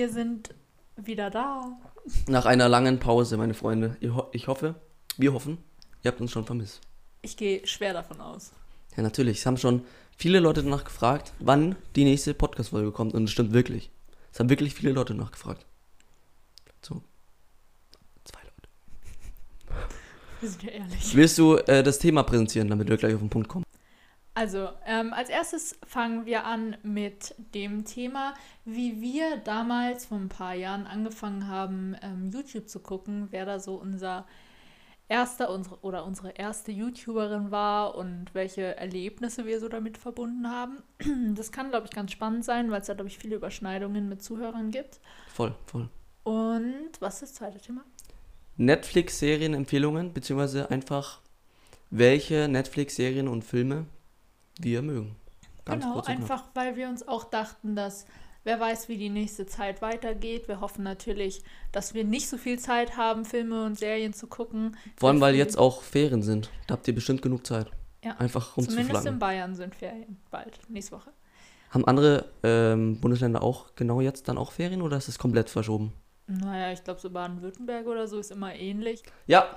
Wir sind wieder da. Nach einer langen Pause, meine Freunde. Ich, ho ich hoffe, wir hoffen, ihr habt uns schon vermisst. Ich gehe schwer davon aus. Ja, natürlich. Es haben schon viele Leute danach gefragt, wann die nächste Podcast-Folge kommt. Und es stimmt wirklich. Es haben wirklich viele Leute nachgefragt. So. Zwei Leute. Wir sind ja ehrlich. Willst du äh, das Thema präsentieren, damit wir gleich auf den Punkt kommen? Also, ähm, als erstes fangen wir an mit dem Thema, wie wir damals vor ein paar Jahren angefangen haben, ähm, YouTube zu gucken, wer da so unser erster unsere, oder unsere erste YouTuberin war und welche Erlebnisse wir so damit verbunden haben. Das kann, glaube ich, ganz spannend sein, weil es da, glaube ich, viele Überschneidungen mit Zuhörern gibt. Voll, voll. Und was ist das zweite Thema? Netflix-Serienempfehlungen, beziehungsweise einfach, welche Netflix-Serien und Filme wir mögen. Ganz genau, und knapp. einfach weil wir uns auch dachten, dass wer weiß, wie die nächste Zeit weitergeht. Wir hoffen natürlich, dass wir nicht so viel Zeit haben, Filme und Serien zu gucken. Vor allem, weil jetzt auch Ferien sind. Da habt ihr bestimmt genug Zeit. Ja. Einfach Zumindest in rumzuflanken. Bayern sind Ferien bald, nächste Woche. Haben andere ähm, Bundesländer auch genau jetzt dann auch Ferien oder ist es komplett verschoben? Naja, ich glaube, so Baden-Württemberg oder so ist immer ähnlich. Ja,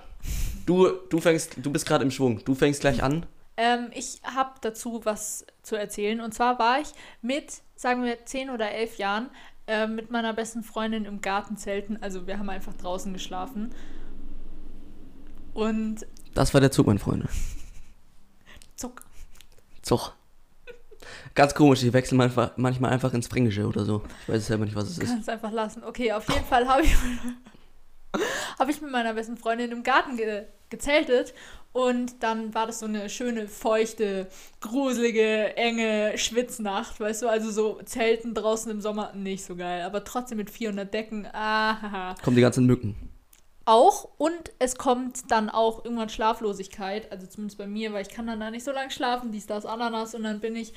du, du fängst, du bist gerade im Schwung. Du fängst gleich an. Ähm, ich habe dazu was zu erzählen. Und zwar war ich mit, sagen wir, 10 oder 11 Jahren äh, mit meiner besten Freundin im Garten zelten. Also wir haben einfach draußen geschlafen. Und Das war der Zug, meine Freunde. zuck. Zug. Ganz komisch, ich wechsle manchmal, manchmal einfach ins Fränkische oder so. Ich weiß selber nicht, was es ist. Kannst einfach lassen. Okay, auf jeden Fall habe ich, hab ich mit meiner besten Freundin im Garten ge gezeltet. Und dann war das so eine schöne, feuchte, gruselige, enge Schwitznacht, weißt du? Also so Zelten draußen im Sommer nicht so geil. Aber trotzdem mit 400 Decken. Ah, Kommen die ganzen Mücken. auch und es kommt dann auch irgendwann Schlaflosigkeit, also zumindest bei mir, weil ich kann dann da nicht so lange schlafen, dies, das, Ananas und dann bin ich,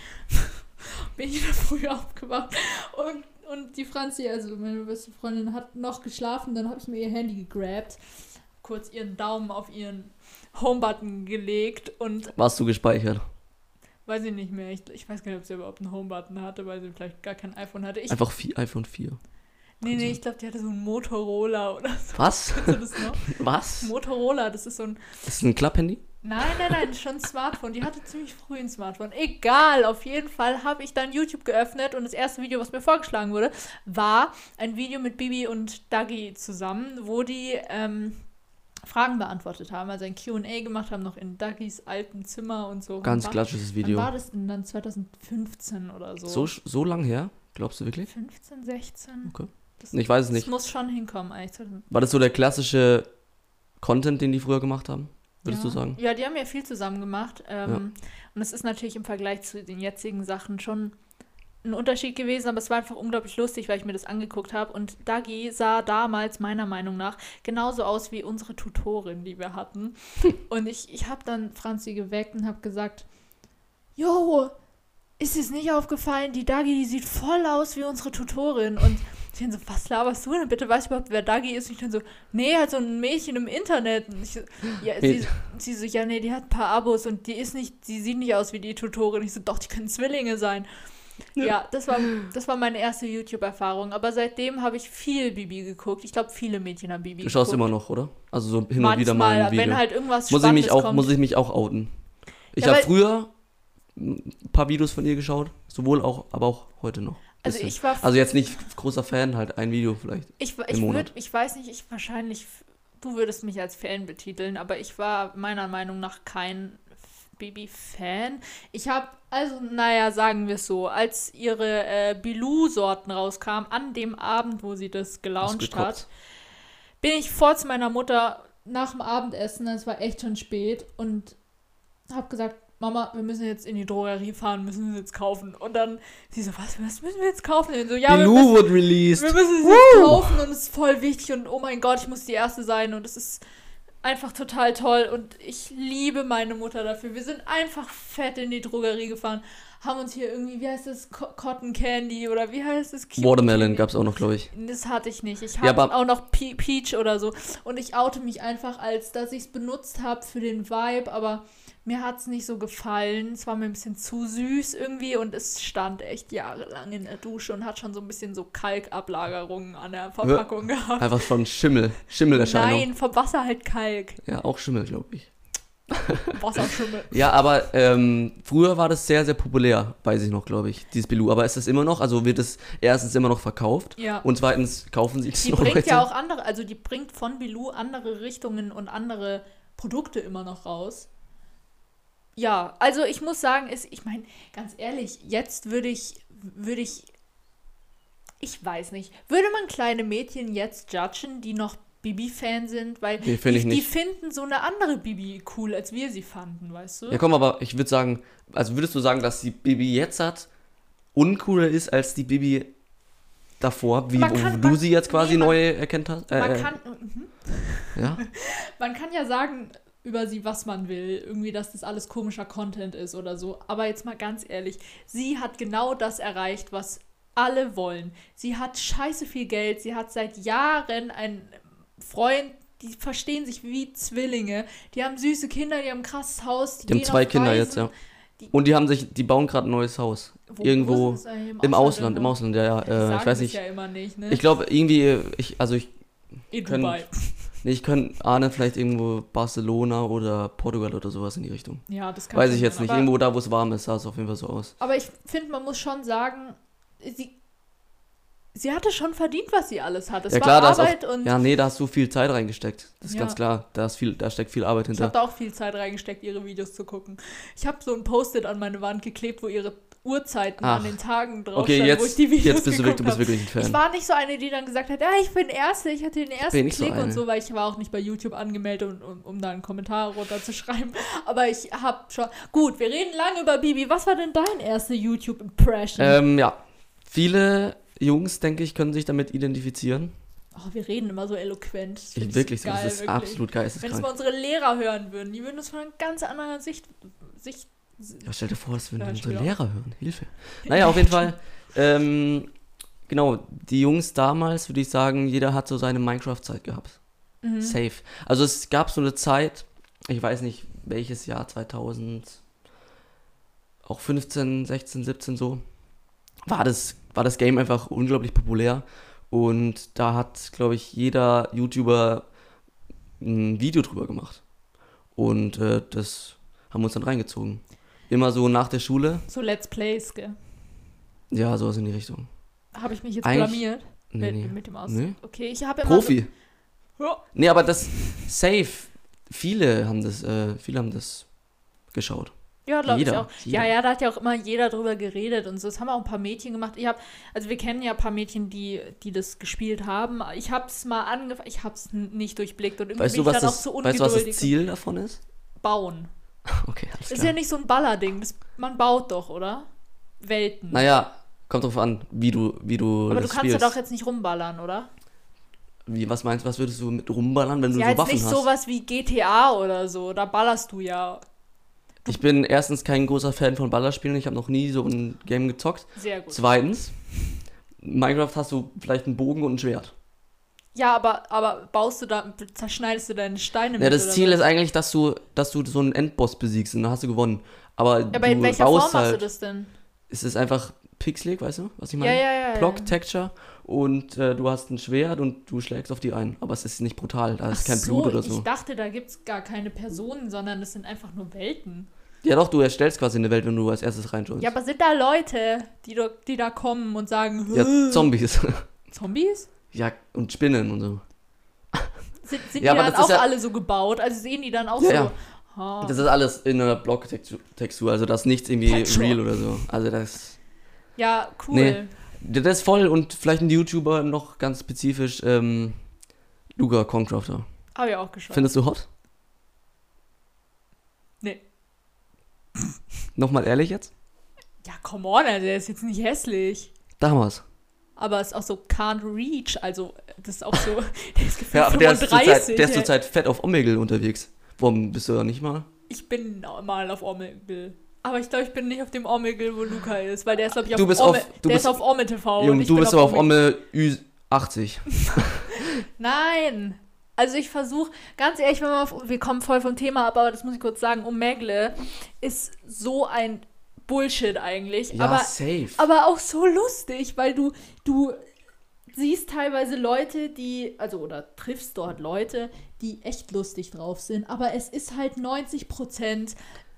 bin ich der Früh aufgewacht und, und die Franzi, also meine beste Freundin, hat noch geschlafen, dann habe ich mir ihr Handy gegrabt, kurz ihren Daumen auf ihren Homebutton gelegt und Warst du gespeichert? weiß ich nicht mehr, ich, ich weiß gar nicht, ob sie überhaupt einen Homebutton hatte, weil sie vielleicht gar kein iPhone hatte. Ich, Einfach vi- iPhone 4. nee, nee, ich glaube, die hatte so einen Motorola oder so. Was? Was? Motorola, das ist so ein Das ist ein Klapphandy? Nein, nein, nein, schon ein Smartphone. Die hatte ziemlich früh ein Smartphone. Egal, auf jeden Fall habe ich dann YouTube geöffnet und das erste Video, was mir vorgeschlagen wurde, war ein Video mit Bibi und Dagi zusammen, wo die ähm, Fragen beantwortet haben, also ein Q&A gemacht haben, noch in Dagis alten Zimmer und so. Wann Ganz klassisches Wann Video. war das denn dann? 2015 oder so? So, so lang her? Glaubst du wirklich? 15, 16? Okay. Das, Ich weiß es das nicht. muss schon hinkommen eigentlich. 2000 War das so der klassische Content, den die früher gemacht haben? Würdest ja. du sagen? Ja, die haben ja viel zusammen gemacht. Ähm, Ja. Und es ist natürlich im Vergleich zu den jetzigen Sachen schon ein Unterschied gewesen, aber es war einfach unglaublich lustig, weil ich mir das angeguckt habe. Und Dagi sah damals meiner Meinung nach genauso aus wie unsere Tutorin, die wir hatten. und ich, ich habe dann Franzi geweckt und habe gesagt, Jo, ist es nicht aufgefallen, die Dagi, die sieht voll aus wie unsere Tutorin. Und ich dann so, was laberst du denn bitte? Weißt du überhaupt, wer Dagi ist? Und ich dann so, nee, halt so ein Mädchen im Internet. Und ich so, ja, sie, sie so, ja, nee, die hat ein paar Abos und die ist nicht, die sieht nicht aus wie die Tutorin. Ich so, doch, die können Zwillinge sein. Ja, das, war, das war meine erste YouTube-Erfahrung. Aber seitdem habe ich viel Bibi geguckt. Ich glaube, viele Mädchen haben Bibi Du schaust geguckt. immer noch, oder? Also so hin und Manchmal, wieder mal ein Video. wenn halt irgendwas muss ich mich auch, kommt. muss ich mich auch outen. Ich Ja, habe früher ein paar Videos von ihr geschaut, sowohl auch, aber auch heute noch. Also Bisschen. ich war also jetzt nicht großer Fan, halt ein Video vielleicht. Ich, im ich, Monat. würd, ich weiß nicht, ich wahrscheinlich, du würdest mich als Fan betiteln, aber ich war meiner Meinung nach kein Baby-Fan. Ich habe, also, naja, sagen wir es so, als ihre äh, Bilou-Sorten rauskamen, an dem Abend, wo sie das gelauncht hat, bin ich vor zu meiner Mutter nach dem Abendessen, es war echt schon spät, und habe gesagt, Mama, wir müssen jetzt in die Drogerie fahren, müssen es jetzt kaufen. Und dann sie so, was, was müssen wir jetzt kaufen? Und so, ja, wir müssen, wird released. wir müssen es jetzt kaufen und es ist voll wichtig und oh mein Gott, ich muss die Erste sein und es ist einfach total toll und ich liebe meine Mutter dafür. Wir sind einfach fett in die Drogerie gefahren, haben uns hier irgendwie, wie heißt das, Co Cotton Candy oder wie heißt das? Cute Watermelon gab es auch noch, glaube ich. Das hatte ich nicht. Ich Ja, hatte aber- auch noch Pe Peach oder so. Und ich oute mich einfach als, dass ich es benutzt habe für den Vibe, aber mir hat es nicht so gefallen. Es war mir ein bisschen zu süß irgendwie und es stand echt jahrelang in der Dusche und hat schon so ein bisschen so Kalkablagerungen an der Verpackung gehabt. Einfach von Schimmel, Schimmelerscheinung. Nein, vom Wasser halt Kalk. Ja, auch Schimmel, glaube ich. Wasserschimmel. Ja, aber ähm, früher war das sehr, sehr populär, weiß ich noch, glaube ich, dieses Bilou. Aber ist das immer noch? Also wird es erstens immer noch verkauft Ja. und zweitens kaufen sie es Die noch bringt Leute? ja auch andere, also die bringt von Bilou andere Richtungen und andere Produkte immer noch raus. Ja, also ich muss sagen, ist, ich meine, ganz ehrlich, jetzt würde ich, würde ich, ich weiß nicht, würde man kleine Mädchen jetzt judgen, die noch Bibi-Fan sind, weil Nee, find die, die finden so eine andere Bibi cool, als wir sie fanden, weißt du? Ja, komm, aber ich würde sagen, also würdest du sagen, dass die Bibi jetzt hat uncooler ist als die Bibi davor, wie kann- du man- sie jetzt quasi nee, man- neu erkennt hast? Äh, Man äh, kann, mhm. ja? Man kann ja sagen über sie, was man will. Irgendwie, dass das alles komischer Content ist oder so. Aber jetzt mal ganz ehrlich, sie hat genau das erreicht, was alle wollen. Sie hat scheiße viel Geld. Sie hat seit Jahren einen Freund, die verstehen sich wie Zwillinge. Die haben süße Kinder, die haben ein krasses Haus. Die haben gehen zwei Kinder Reisen. jetzt, ja. Die- Und die haben sich, die bauen gerade ein neues Haus. Wo- Irgendwo wo eigentlich? Im Ausland, im irgendwo? Ausland, ja, ja. Die Äh, ich weiß nicht. ja immer nicht, ne? Ich glaube irgendwie, ich, also ich, In Dubai. Nee, ich könnte ahnen, vielleicht irgendwo Barcelona oder Portugal oder sowas in die Richtung. Ja, das kann Weiß schon ich jetzt sein, nicht. aber- Irgendwo da, wo es warm ist, sah es auf jeden Fall so aus. Aber ich finde, man muss schon sagen, sie, sie hatte schon verdient, was sie alles hat. Es ja war klar, da ist Arbeit auch, und ja, nee, da hast du viel Zeit reingesteckt. Das ist Ja. ganz klar. Da, ist viel, da steckt viel Arbeit ich hinter. habe da auch viel Zeit reingesteckt, ihre Videos zu gucken. Ich habe so ein Post-it an meine Wand geklebt, wo ihre Uhrzeiten Ach. an den Tagen drauf Okay, standen, wo ich jetzt, die Videos jetzt bist du, wirklich, du bist wirklich ein Ich Fan. war nicht so eine, die dann gesagt hat, ja, ich bin Erste, ich hatte den ersten nicht so Klick und so, weil ich war auch nicht bei YouTube angemeldet, um, um, um da einen Kommentar runterzuschreiben. Aber ich habe schon... Gut, wir reden lange über Bibi. Was war denn dein erste YouTube-Impression? Ähm, ja. Viele Jungs, denke ich, können sich damit identifizieren. Oh, wir reden immer so eloquent. Das Ich, ich wirklich geil, Das ist wirklich. absolut Wenn es mal unsere Lehrer hören würden, die würden es von einer ganz anderen Sicht. Sicht Ja, stell dir vor, das würden Ja, unsere auch. Lehrer hören. Hilfe. Naja, auf jeden Fall. Ähm, genau, die Jungs damals, würde ich sagen, jeder hat so seine Minecraft-Zeit gehabt. Mhm. Safe. Also es gab so eine Zeit, ich weiß nicht welches Jahr, 2000, auch 15, 16, 17 so, war das, war das Game einfach unglaublich populär. Und da hat, glaube ich, jeder YouTuber ein Video drüber gemacht. Und äh, das haben wir uns dann reingezogen. Immer so nach der Schule. So Let's Plays, gell? Ja, sowas in die Richtung. Habe ich mich jetzt Eigentlich- blamiert Nee, mit, nee. mit dem Aus. Nee. Okay, ich habe immer Profi. So, Nee, aber das safe. Viele haben das, äh, viele haben das geschaut. ja glaube ich auch. jeder. Ja, ja, da hat ja auch immer jeder drüber geredet und so. Das haben auch ein paar Mädchen gemacht. Ich habe, also wir kennen ja ein paar Mädchen, die, die das gespielt haben. Ich habe es mal angefangen, ich habe es nicht durchblickt und irgendwie Weißt bin du, ich was dann auch das, so weißt du, was das ungeduldig. Ziel davon ist? Bauen. Okay, alles Das ist klar. ja nicht so ein Ballerding. Das, man baut doch, oder? Welten. naja, kommt drauf an, wie du, wie du Aber du kannst ja doch jetzt nicht rumballern, oder? Wie, was meinst du, was würdest du mit rumballern, wenn du ja, so Waffen nicht hast? sowas wie GTA oder so. Da ballerst du ja Ich bin erstens kein großer Fan von Ballerspielen, ich habe noch nie so ein Game gezockt. sehr gut. Zweitens, Minecraft hast du vielleicht einen Bogen und ein Schwert. Ja, aber, aber baust du da, zerschneidest du deine Steine Ja, mit? das oder Ziel was? ist eigentlich, dass du, dass du so einen Endboss besiegst und dann hast du gewonnen. Aber, Ja, aber du in welcher baust Form halt, machst du das denn? Es ist einfach pixelig, weißt du, was ich Ja, meine? ja, ja. Block, ja. Texture und äh, du hast ein Schwert und du schlägst auf die ein. Aber es ist nicht brutal, da ist Ach kein so, Blut oder so. Ich dachte, da gibt es gar keine Personen, sondern das sind einfach nur Welten. Ja doch, du erstellst quasi eine Welt, wenn du als erstes reinschaust. Ja, aber sind da Leute, die, do, die da kommen und sagen, Ja, "Hä, Zombies. Zombies? Ja, und Spinnen und so. Sind, sind Ja, die aber dann das ist auch ja- alle so gebaut? Also sehen die dann auch Ja, so. ja. Ah. Das ist alles in einer Blocktextur, Textur, also das ist nichts irgendwie Texture. real oder so. Also das, ja, cool. Nee. das ist voll und vielleicht ein YouTuber noch ganz spezifisch, ähm, Luca Concrafter. Habe ich auch geschaut. Findest du hot? nee. Nochmal ehrlich jetzt? Ja, come on, also der ist jetzt nicht hässlich. Damals. Aber es ist auch so can't reach, also das ist auch so, der ist gefühlt Ja, aber der ist 35. zurzeit, der ist zurzeit fett auf Omegle unterwegs. Warum bist du da nicht mal? Ich bin mal auf Omegle. Aber ich glaube, ich bin nicht auf dem Omegle, wo Luca ist, weil der ist, glaube ich, auf Du bist Ome, auf- du der bist- ist auf Ome TV. ich du bist aber auf Omegle. Omme Ü80. Nein, Also ich versuche, ganz ehrlich, wenn wir, auf, wir kommen voll vom Thema ab, aber das muss ich kurz sagen, Omegle ist so ein Bullshit eigentlich. Ja, aber, safe. aber auch so lustig, weil du, du siehst teilweise Leute, die, also oder triffst dort Leute, die echt lustig drauf sind, aber es ist halt 90 Prozent,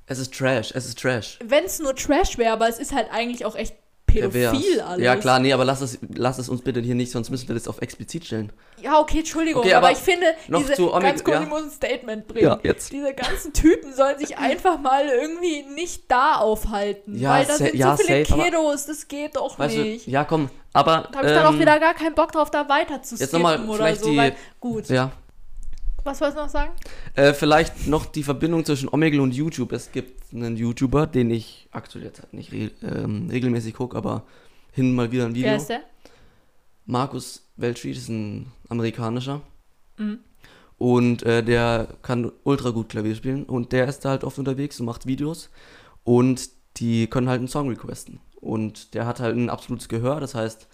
Es ist Trash, es ist Trash. wenn es nur Trash wäre, aber es ist halt eigentlich auch echt. Pädophil alles. Ja, klar, nee, aber lass es, lass es uns bitte hier nicht, sonst müssen wir das auf explizit stellen. Ja, okay, Entschuldigung, Okay, aber, aber ich finde, noch diese, zu Omega- ganz kurz, ja. ich muss ein Statement bringen. Ja, jetzt. Diese ganzen Typen sollen sich einfach mal irgendwie nicht da aufhalten. Ja, weil da sa- sind ja, so viele safe, Kiddos, das geht doch nicht. du, ja, komm, aber. Da habe ich dann auch ähm, wieder gar keinen Bock drauf, da weiter zu jetzt noch mal skippen oder vielleicht so. die- weil, gut. Ja, Was wolltest du noch sagen? Äh, vielleicht noch die Verbindung zwischen Omegle und YouTube. Es gibt einen YouTuber, den ich aktuell jetzt halt nicht re ähm, regelmäßig gucke, aber hin mal wieder ein Video. Wer ist der? Markus Weltschried ist ein amerikanischer. Mhm. Und äh, der kann ultra gut Klavier spielen. Und der ist da halt oft unterwegs und macht Videos. Und die können halt einen Song requesten. Und der hat halt ein absolutes Gehör. Das heißt,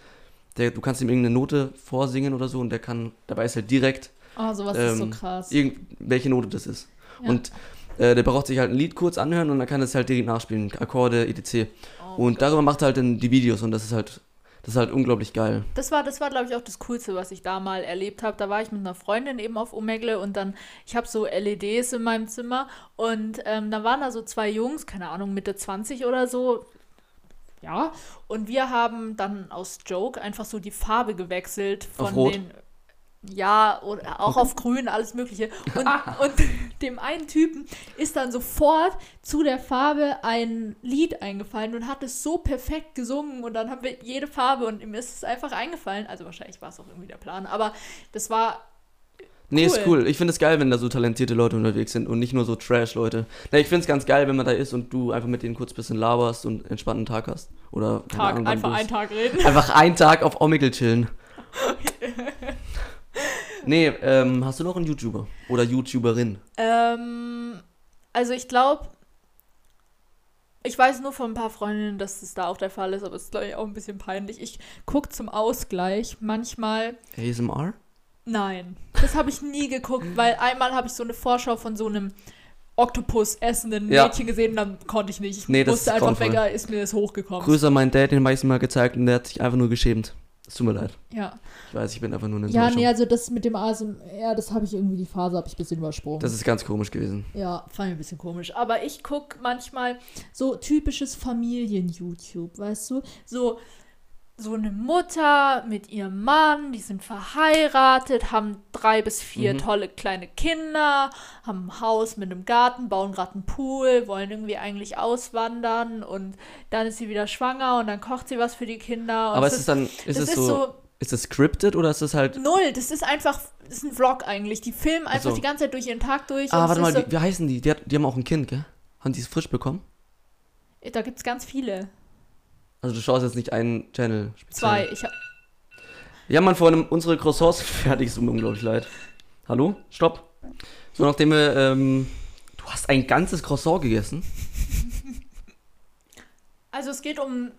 der, du kannst ihm irgendeine Note vorsingen oder so. Und der kann, dabei ist halt direkt Oh, sowas ist so ähm, krass. irgendwelche Note das ist. Ja. Und äh, der braucht sich halt ein Lied kurz anhören und dann kann es halt direkt nachspielen, Akkorde, etc. Oh und darüber macht er halt dann die Videos und das ist halt, das ist halt unglaublich geil. Das war, das war glaube ich, auch das Coolste, was ich da mal erlebt habe. Da war ich mit einer Freundin eben auf Omegle und dann, ich habe so LEDs in meinem Zimmer und ähm, da waren da so zwei Jungs, keine Ahnung, Mitte 20 oder so. Ja, und wir haben dann aus Joke einfach so die Farbe gewechselt von Auf Rot? den. Ja, oder auch auf grün, alles Mögliche. Und, und dem einen Typen ist dann sofort zu der Farbe ein Lied eingefallen und hat es so perfekt gesungen. Und dann haben wir jede Farbe und ihm ist es einfach eingefallen. Also wahrscheinlich war es auch irgendwie der Plan, aber das war. Nee, ist Cool. Ich finde es geil, wenn da so talentierte Leute unterwegs sind und nicht nur so Trash-Leute. Nee, ich finde es ganz geil, wenn man da ist und du einfach mit denen kurz ein bisschen laberst und einen entspannten Tag hast. Oder Tag, Ahnung, einfach einen Tag reden. Einfach einen Tag auf Omegle chillen. nee, ähm, hast du noch einen YouTuber? Oder YouTuberin? Ähm, also ich glaube, ich weiß nur von ein paar Freundinnen, dass das da auch der Fall ist, aber es ist, glaube ich, auch ein bisschen peinlich. Ich gucke zum Ausgleich manchmal. ASMR? Nein, das habe ich nie geguckt, weil einmal habe ich so eine Vorschau von so einem Oktopus essenden Ja. Mädchen gesehen und dann konnte ich nicht. Ich Nee, musste einfach weg, ist mir das hochgekommen. Grüße an meinen Dad, den habe ich mal gezeigt und der hat sich einfach nur geschämt. Es tut mir leid. Ja. Ich weiß, ich bin einfach nur eine Ja, nee, also das mit dem ASMR, das habe ich irgendwie, die Phase habe ich ein bisschen übersprungen. Das ist ganz komisch gewesen. Ja, fand ich ein bisschen komisch. Aber ich gucke manchmal so typisches Familien-YouTube, weißt du? so, so eine Mutter mit ihrem Mann, die sind verheiratet, haben drei bis vier Mhm. tolle kleine Kinder, haben ein Haus mit einem Garten, bauen gerade einen Pool, wollen irgendwie eigentlich auswandern und dann ist sie wieder schwanger und dann kocht sie was für die Kinder. Aber es ist es dann, ist das es so, ist es scripted oder ist es halt. null, das ist einfach, das ist ein Vlog eigentlich. Die filmen einfach so. die ganze Zeit durch ihren Tag durch. Ah, warte mal, ist wie, wie heißen die? Die, hat, die haben auch ein Kind, gell? Haben die es frisch bekommen? so, da gibt es ganz viele. Also du schaust jetzt nicht einen Channel. speziell. Zwei. Ich hab, Ja, man, vor allem unsere Croissants fertig, es tut mir unglaublich leid. Hallo? Stopp. So, nachdem wir, ähm, du hast ein ganzes Croissant gegessen. Also es geht um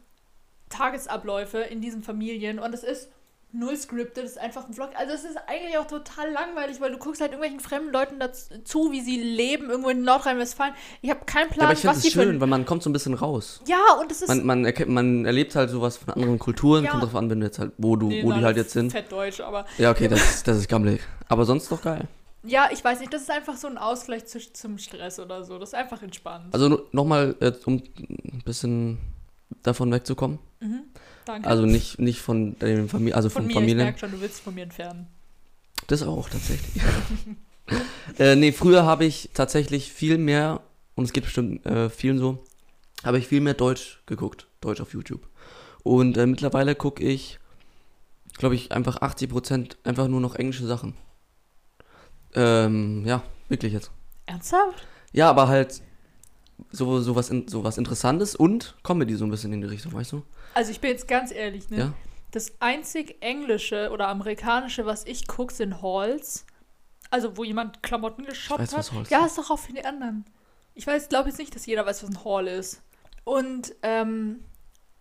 Tagesabläufe in diesen Familien und es ist null scripted, ist einfach ein Vlog. Also es ist eigentlich auch total langweilig, weil du guckst halt irgendwelchen fremden Leuten dazu, wie sie leben, irgendwo in Nordrhein-Westfalen. Ich habe keinen Ja, Plan, aber ich finde was es die für... schön, weil man kommt so ein bisschen raus. Ja, und es ist... Man, man, erkennt, man erlebt halt sowas von anderen Kulturen, Ja. kommt drauf an, wenn du jetzt halt, wo du, Nee, wo die nein, halt jetzt sind. Fettdeutsch, aber... Ja, okay, das, das ist gammelig. Aber sonst doch geil. Ja, ich weiß nicht, das ist einfach so ein Ausgleich zu, zum Stress oder so. Das ist einfach entspannt. Also nochmal, um ein bisschen davon wegzukommen. Mhm, danke. Also nicht, nicht von dem Familie, also von von, mir, ich Familien. merke schon, du willst von mir entfernen. Das auch, tatsächlich. äh, nee, früher habe ich tatsächlich viel mehr, und es geht bestimmt äh, vielen so, habe ich viel mehr Deutsch geguckt. Deutsch auf YouTube. Und äh, mittlerweile gucke ich, glaube ich, einfach 80% einfach nur noch englische Sachen. Ähm, ja, wirklich jetzt. Ernsthaft? Ja, aber halt so, so, was, in, so was Interessantes und Comedy so ein bisschen in die Richtung, weißt du? Also ich bin jetzt ganz ehrlich, ne? Ja. Das einzig englische oder amerikanische, was ich gucke, sind Halls. Also wo jemand Klamotten geshoppt weiß, hat. ja, ist doch auch für die anderen. Ich weiß, glaube jetzt nicht, dass jeder weiß, was ein Haul ist. Und ähm,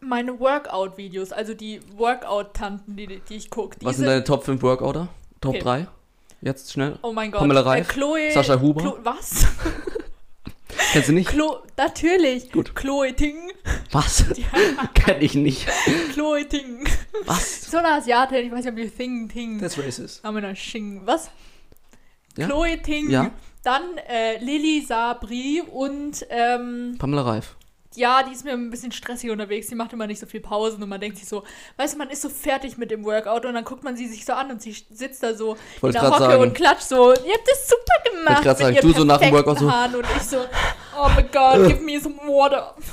meine Workout-Videos, also die Workout-Tanten, die, die ich gucke, Was sind sind deine Top 5 Workouter? Top Okay. 3? Jetzt schnell. Oh mein Gott. Pamela Reif, Äh, Chloe. Sascha Huber. Chlo was? Kennst du nicht? Chlo natürlich. Gut. Chloe Ting. Was? Kenn ich nicht. Chloe Ting. Was? So eine Asiatin, ich weiß nicht, ob die Ting Ting. That's racist. Haben wir noch Xing. Was? Ja? Chloe Ting. Ja? Dann äh, Lilly Sabri und ähm, Pamela Reif. Ja, die ist mir ein bisschen stressig unterwegs. Die macht immer nicht so viel Pausen und man denkt sich so, weißt du, man ist so fertig mit dem Workout und dann guckt man sie sich so an und sie sitzt da so in wollte der grad Hocke sagen. und klatscht so. Ihr habt das super gemacht. sagen, mit du ihren so nach dem Workout so- Haaren und ich so, oh my god, give me some water.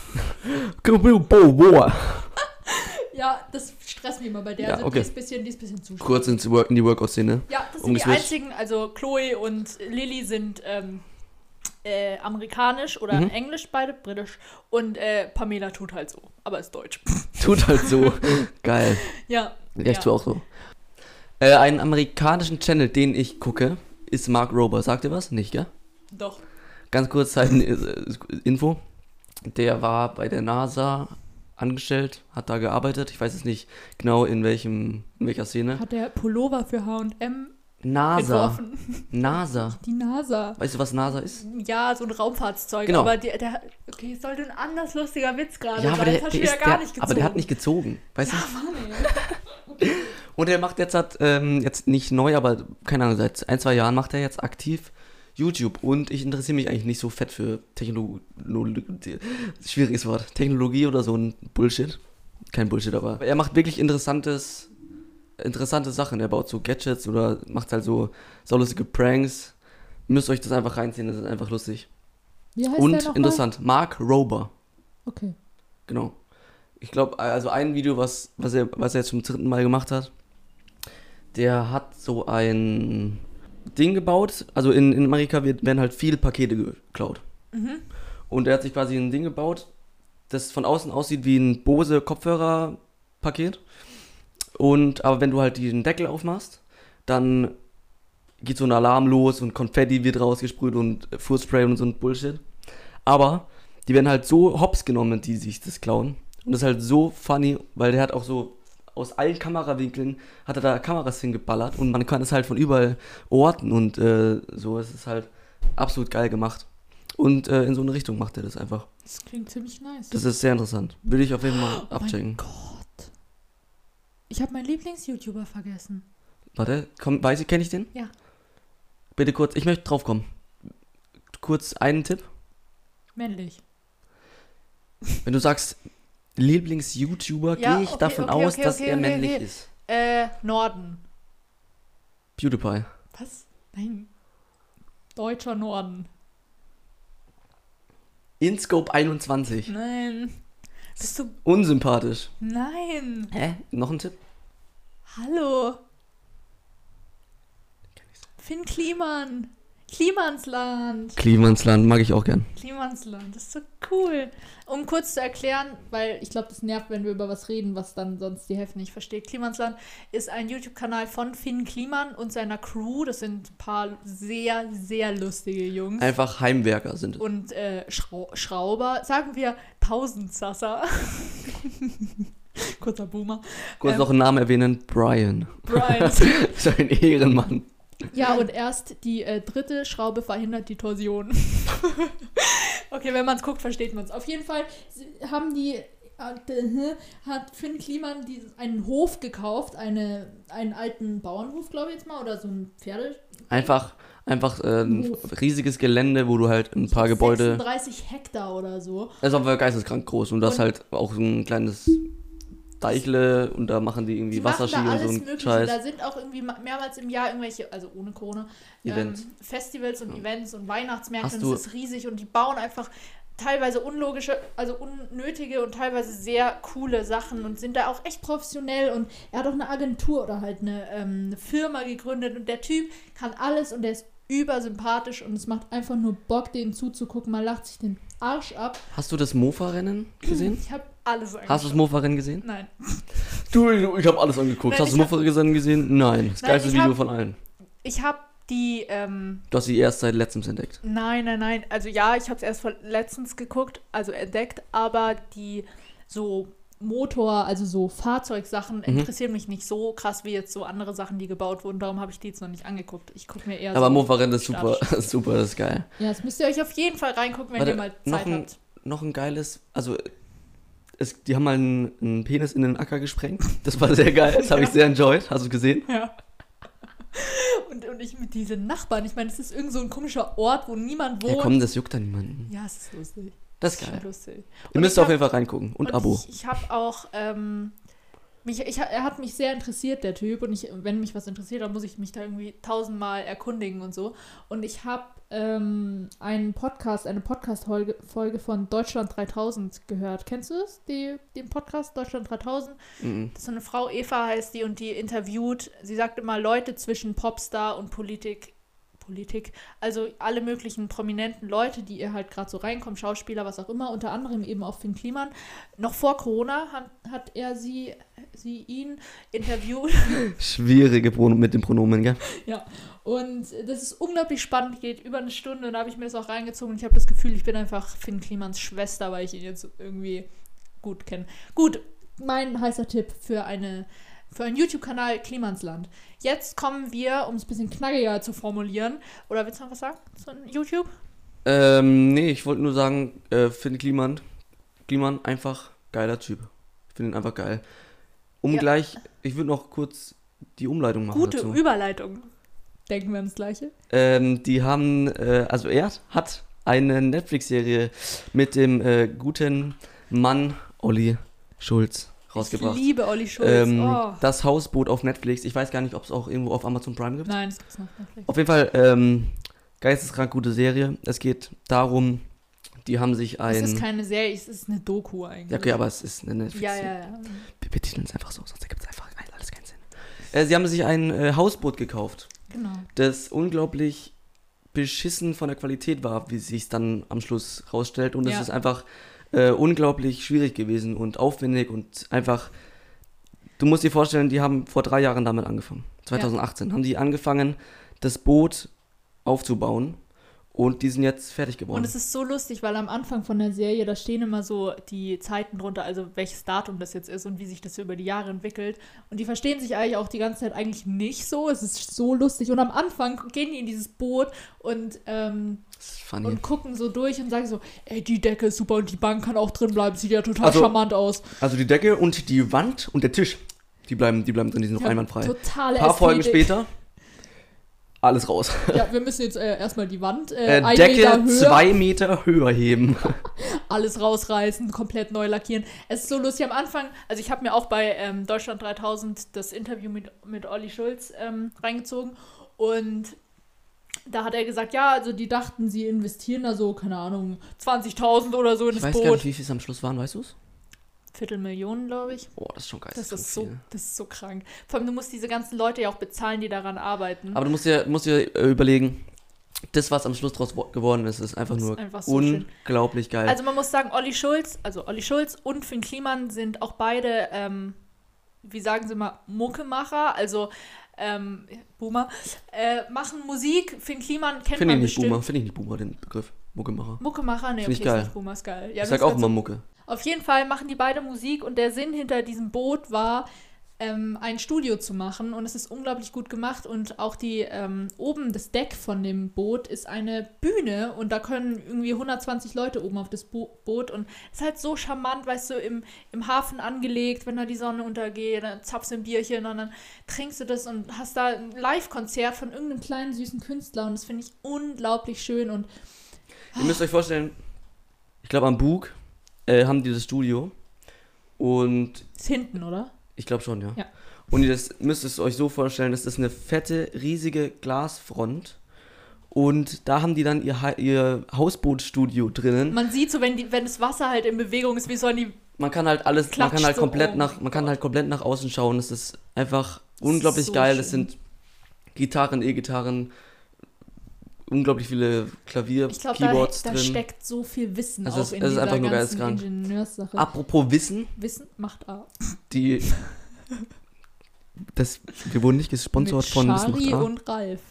Ja, das stresst mich immer bei der. Ja, also okay. die ist ein bisschen, die ist ein bisschen zu Kurz ins Work, in die Workout-Szene. Ja, das sind die einzigen, also Chloe und Lilly sind ähm, äh, amerikanisch oder Mhm. englisch, beide britisch. Und äh, Pamela tut halt so, aber ist deutsch. Tut halt so. Geil. ja. Ja, ich ja. tue auch so. Äh, einen amerikanischen Channel, den ich gucke, ist Mark Rober. Sagt ihr was? Nicht, gell? Doch. Ganz kurz Seiten äh, Info. Der war bei der NASA angestellt, hat da gearbeitet. Ich weiß jetzt nicht genau in welchem in welcher Szene. Hat der Pullover für H&M NASA. entworfen. NASA. Die NASA. Weißt du, was NASA ist? Ja, so ein Raumfahrtszeug. Genau. Aber der, der, okay, es sollte ein anders lustiger Witz gerade Ja, aber der, der ist, gar der, nicht gezogen. aber der hat nicht gezogen. Weißt du? Mann. Und er macht jetzt hat, ähm, jetzt nicht neu, aber keine Ahnung, seit ein, zwei Jahren macht er jetzt aktiv YouTube. Und ich interessiere mich eigentlich nicht so fett für Technologie. Schwieriges Wort. Technologie oder so ein Bullshit. Kein Bullshit, aber er macht wirklich interessantes, interessante Sachen. Er baut so Gadgets oder macht halt so saulustige Pranks. Müsst euch das einfach reinziehen, das ist einfach lustig. Wie heißt der Und nochmal? interessant, Mark Rober. Okay. Genau. Ich glaube, also ein Video, was, was, er, was er jetzt zum dritten Mal gemacht hat, der hat so ein Ding gebaut. Also in, in Amerika wird, werden halt viele Pakete geklaut. Mhm. Und er hat sich quasi ein Ding gebaut, das von außen aussieht wie ein Bose Kopfhörerpaket. Und aber wenn du halt den Deckel aufmachst, dann geht so ein Alarm los und Konfetti wird rausgesprüht und Fußspray und so ein Bullshit. Aber die werden halt so hops genommen, die sich das klauen. Und das ist halt so funny, weil der hat auch so aus allen Kamerawinkeln hat er da Kameras hingeballert und man kann es halt von überall orten und äh, so. Es ist halt absolut geil gemacht. Und äh, in so eine Richtung macht er das einfach. Das klingt ziemlich nice. Das ist sehr interessant. Will ich auf jeden Fall oh mein abchecken. Gott. Ich habe meinen Lieblings-YouTuber vergessen. Warte, komm, weiß ich, kenne ich den? Ja. Bitte kurz, ich möchte drauf kommen. Kurz einen Tipp. Männlich. Wenn du sagst Lieblings-YouTuber, Ja, gehe ich okay, davon okay, aus, okay, dass er männlich ist. Äh, Norden. PewDiePie. Was? Nein. Deutscher Norden. InScope 21. Nein. Bist du. Unsympathisch. Nein. Hä? Noch ein Tipp? Hallo. Finn Kliman. Klimansland. Klimansland mag ich auch gern. Klimansland. Das ist so cool. Um kurz zu erklären, weil Ich glaube, das nervt, wenn wir über was reden, was dann sonst die Hälfte nicht versteht. Klimansland ist ein YouTube-Kanal von Finn Kliman und seiner Crew. Das sind ein paar sehr, sehr lustige Jungs. Einfach Heimwerker sind es. und äh, Schrau Schrauber, sagen wir Tausendsasser. Kurzer Boomer. Kurz ähm, noch einen Namen erwähnen: Brian. Brian. so ein Ehrenmann. Ja, und erst die äh, dritte Schraube verhindert die Torsion. okay, wenn man es guckt, versteht man es. Auf jeden Fall haben die äh, hat Finn Kliman einen Hof gekauft, eine, einen alten Bauernhof, glaube ich jetzt mal, oder so ein Pferde. Einfach, einfach äh, ein riesiges Gelände, wo du halt ein paar Gebäude. 36 Hektar oder so. Das ist aber geisteskrank groß und das Und- halt auch so ein kleines Deichle und da machen die irgendwie Die Wasserski da und alles so ein Mögliche. Scheiß. Da sind auch irgendwie ma- mehrmals im Jahr irgendwelche, also ohne Events. Ähm, Festivals und Events und Weihnachtsmärkte. Und es ist riesig und die bauen einfach teilweise unlogische, also unnötige und teilweise sehr coole Sachen und sind da auch echt professionell und er hat auch eine Agentur oder halt eine, ähm, eine Firma gegründet und der Typ kann alles und der ist übersympathisch und es macht einfach nur Bock, dem zuzugucken. Man lacht sich den Arsch ab. Hast du das Mofa-Rennen gesehen? Ich habe alles Hast du das. Mofa-Rennen gesehen? Nein. Du, ich habe alles angeguckt. Nein, Hast du das Mofa-Rennen gesehen? Nein. Das Nein, geilste Video hab- von allen. Ich habe die, ähm, Du hast sie erst seit letztens entdeckt. nein, nein, nein. Also ja, ich habe es erst vor letztens geguckt, also entdeckt, aber die so Motor, also so Fahrzeugsachen, Mhm. interessieren mich nicht so krass wie jetzt so andere Sachen, die gebaut wurden. Darum habe ich die jetzt noch nicht angeguckt. Ich gucke mir eher Aber so. Mofa-Rennen ist super, super, das ist geil. Ja, das müsst ihr euch auf jeden Fall reingucken, wenn Warte, ihr mal noch Zeit ein- habt. Noch ein geiles, also es, die haben mal einen, einen Penis in den Acker gesprengt. Das war sehr geil, das habe ich sehr enjoyed. Hast du gesehen? Ja. Und, und ich mit diesen Nachbarn, ich meine, es ist irgend so ein komischer Ort, wo niemand wohnt. Ja komm, das juckt da niemanden. Ja, es ist lustig. Das ist schon geil. lustig. Ihr Und müsst auf hab- jeden Fall reingucken. Und, Abo. Ich, ich habe auch, ähm, mich, ich, er hat mich sehr interessiert, der Typ. Und ich, wenn mich was interessiert, dann muss ich mich da irgendwie tausendmal erkundigen und so. Und ich habe ähm, einen Podcast, eine Podcast-Folge Folge von Deutschland 3000 gehört. Kennst du es, die, den Podcast Deutschland 3000? Mhm. Das ist so eine Frau, Eva heißt die, und die interviewt, sie sagt immer Leute zwischen Popstar und Politik. Politik, also alle möglichen prominenten Leute, die ihr halt gerade so reinkommen, Schauspieler, was auch immer, unter anderem eben auch Finn Kliman. Noch vor Corona hat, hat er sie, sie ihn interviewt Schwierige Pronomen mit den Pronomen, gell? und das ist unglaublich spannend, geht über eine Stunde und da habe ich mir das auch reingezogen und ich habe das Gefühl, ich bin einfach Finn Klimans Schwester, weil ich ihn jetzt irgendwie gut kenne. Gut, mein heißer Tipp für eine für einen YouTube-Kanal Klimansland. Jetzt kommen wir, um es ein bisschen knackiger zu formulieren, oder willst du noch was sagen zu YouTube? Ähm, nee, ich wollte nur sagen, äh, Finn Kliman, Kliman, einfach geiler Typ. Ich finde ihn einfach geil. Um Ja. gleich, ich würde noch kurz die Umleitung machen Gute dazu. Überleitung. Denken wir ans Gleiche? Ähm, die haben, äh, also er hat eine Netflix-Serie mit dem äh, guten Mann Olli Schulz rausgebracht. Ich liebe Olli Schulz. Ähm, oh. Das Hausboot auf Netflix. Ich weiß gar nicht, ob es auch irgendwo auf Amazon Prime gibt. Nein, das gibt's noch Netflix. Auf jeden Fall, ähm, geisteskrank gute Serie. Es geht darum, die haben sich Es ist ein. keine Serie, es ist eine Doku eigentlich. Ja, okay, aber es ist eine Netflix. Ja, ja, ja. Wir betiteln es einfach so, sonst ergibt es einfach alles keinen Sinn. Äh, sie haben sich ein äh, Hausboot gekauft, Genau. das unglaublich beschissen von der Qualität war, wie sich dann am Schluss rausstellt. Und es Ja. ist einfach äh, unglaublich schwierig gewesen und aufwendig und einfach. Du musst dir vorstellen, die haben vor drei Jahren damit angefangen. 2018 haben die angefangen, das Boot aufzubauen und die sind jetzt fertig geworden. Und es ist so lustig, weil am Anfang von der Serie, da stehen immer so die Zeiten drunter, also welches Datum das jetzt ist und wie sich das über die Jahre entwickelt. Und die verstehen sich eigentlich auch die ganze Zeit eigentlich nicht so. Es ist so lustig. Und am Anfang gehen die in dieses Boot und, ähm, und gucken so durch und sagen so, ey, die Decke ist super und die Bank kann auch drin bleiben, sieht ja total Also- charmant aus. Also die Decke und die Wand und der Tisch, die bleiben, die bleiben drin, die sind noch Ja, einwandfrei. Ein Totale paar Folgen Ästhetik. später, alles raus. Ja, wir müssen jetzt äh, erstmal die Wand äh, Äh, Decke Meter zwei Meter höher heben. alles rausreißen, komplett neu lackieren. Es ist so lustig am Anfang. Also ich habe mir auch bei ähm, Deutschland 3000 das Interview mit, mit Olli Schulz ähm, reingezogen und da hat er gesagt, ja, also die dachten, sie investieren da so, keine Ahnung, 20.000 oder so in Ich das weiß gar Boot. nicht, wie viel es am Schluss waren, weißt du es? Viertelmillionen, glaube ich. Boah, das ist schon geil. Das ist, so, das ist so krank. Vor allem, du musst diese ganzen Leute ja auch bezahlen, die daran arbeiten. Aber du musst dir, musst dir äh, überlegen, das, was am Schluss draus wo- geworden ist, ist einfach ist nur einfach so schön. unglaublich geil. Also man muss sagen, Olli Schulz, also Olli Schulz und Finn Kliman sind auch beide, ähm, wie sagen sie mal, Muckemacher, also ähm, Boomer, äh, machen Musik. Finn Kliman kennt Finde man ich nicht bestimmt. Boomer, finde ich nicht Boomer, den Begriff. Muckemacher. Muckemacher, nee, Find ich okay, ist geil. nicht Boomer, ist geil. Ja, ich sag auch immer Mucke. Auf jeden Fall machen die beide Musik und der Sinn hinter diesem Boot war, ähm, ein Studio zu machen und es ist unglaublich gut gemacht und auch die ähm, oben das Deck von dem Boot ist eine Bühne und da können irgendwie 120 Leute oben auf das Bo Boot und es ist halt so charmant, weißt du, im, im Hafen angelegt, wenn da die Sonne untergeht, dann zapfst du ein Bierchen und dann trinkst du das und hast da ein Live-Konzert von irgendeinem kleinen süßen Künstler und das finde ich unglaublich schön und Ihr müsst euch vorstellen, ich glaube am Bug äh, haben die das Studio und ist hinten, oder? ich glaube schon, ja. Ja. Und ihr das müsst es euch so vorstellen, das ist eine fette, riesige Glasfront und da haben die dann ihr, Ha- ihr Hausbootstudio drinnen. Man sieht so, wenn, die, wenn das Wasser halt in Bewegung ist, wie sollen die Man kann halt alles, man kann halt so, komplett oh nach, man kann halt komplett nach außen schauen. Es ist einfach Das unglaublich so geil. schön. Es sind Gitarren, E-Gitarren, unglaublich viele Klavier, Ich glaube, da, Keyboards da drin. steckt so viel Wissen Also auch es- in es ist dieser einfach nur ganzen. Ingenieurssache. Apropos Wissen, Wissen macht A. die das, wir wurden nicht gesponsert Mit von Wissen Shari macht A. und Ralf.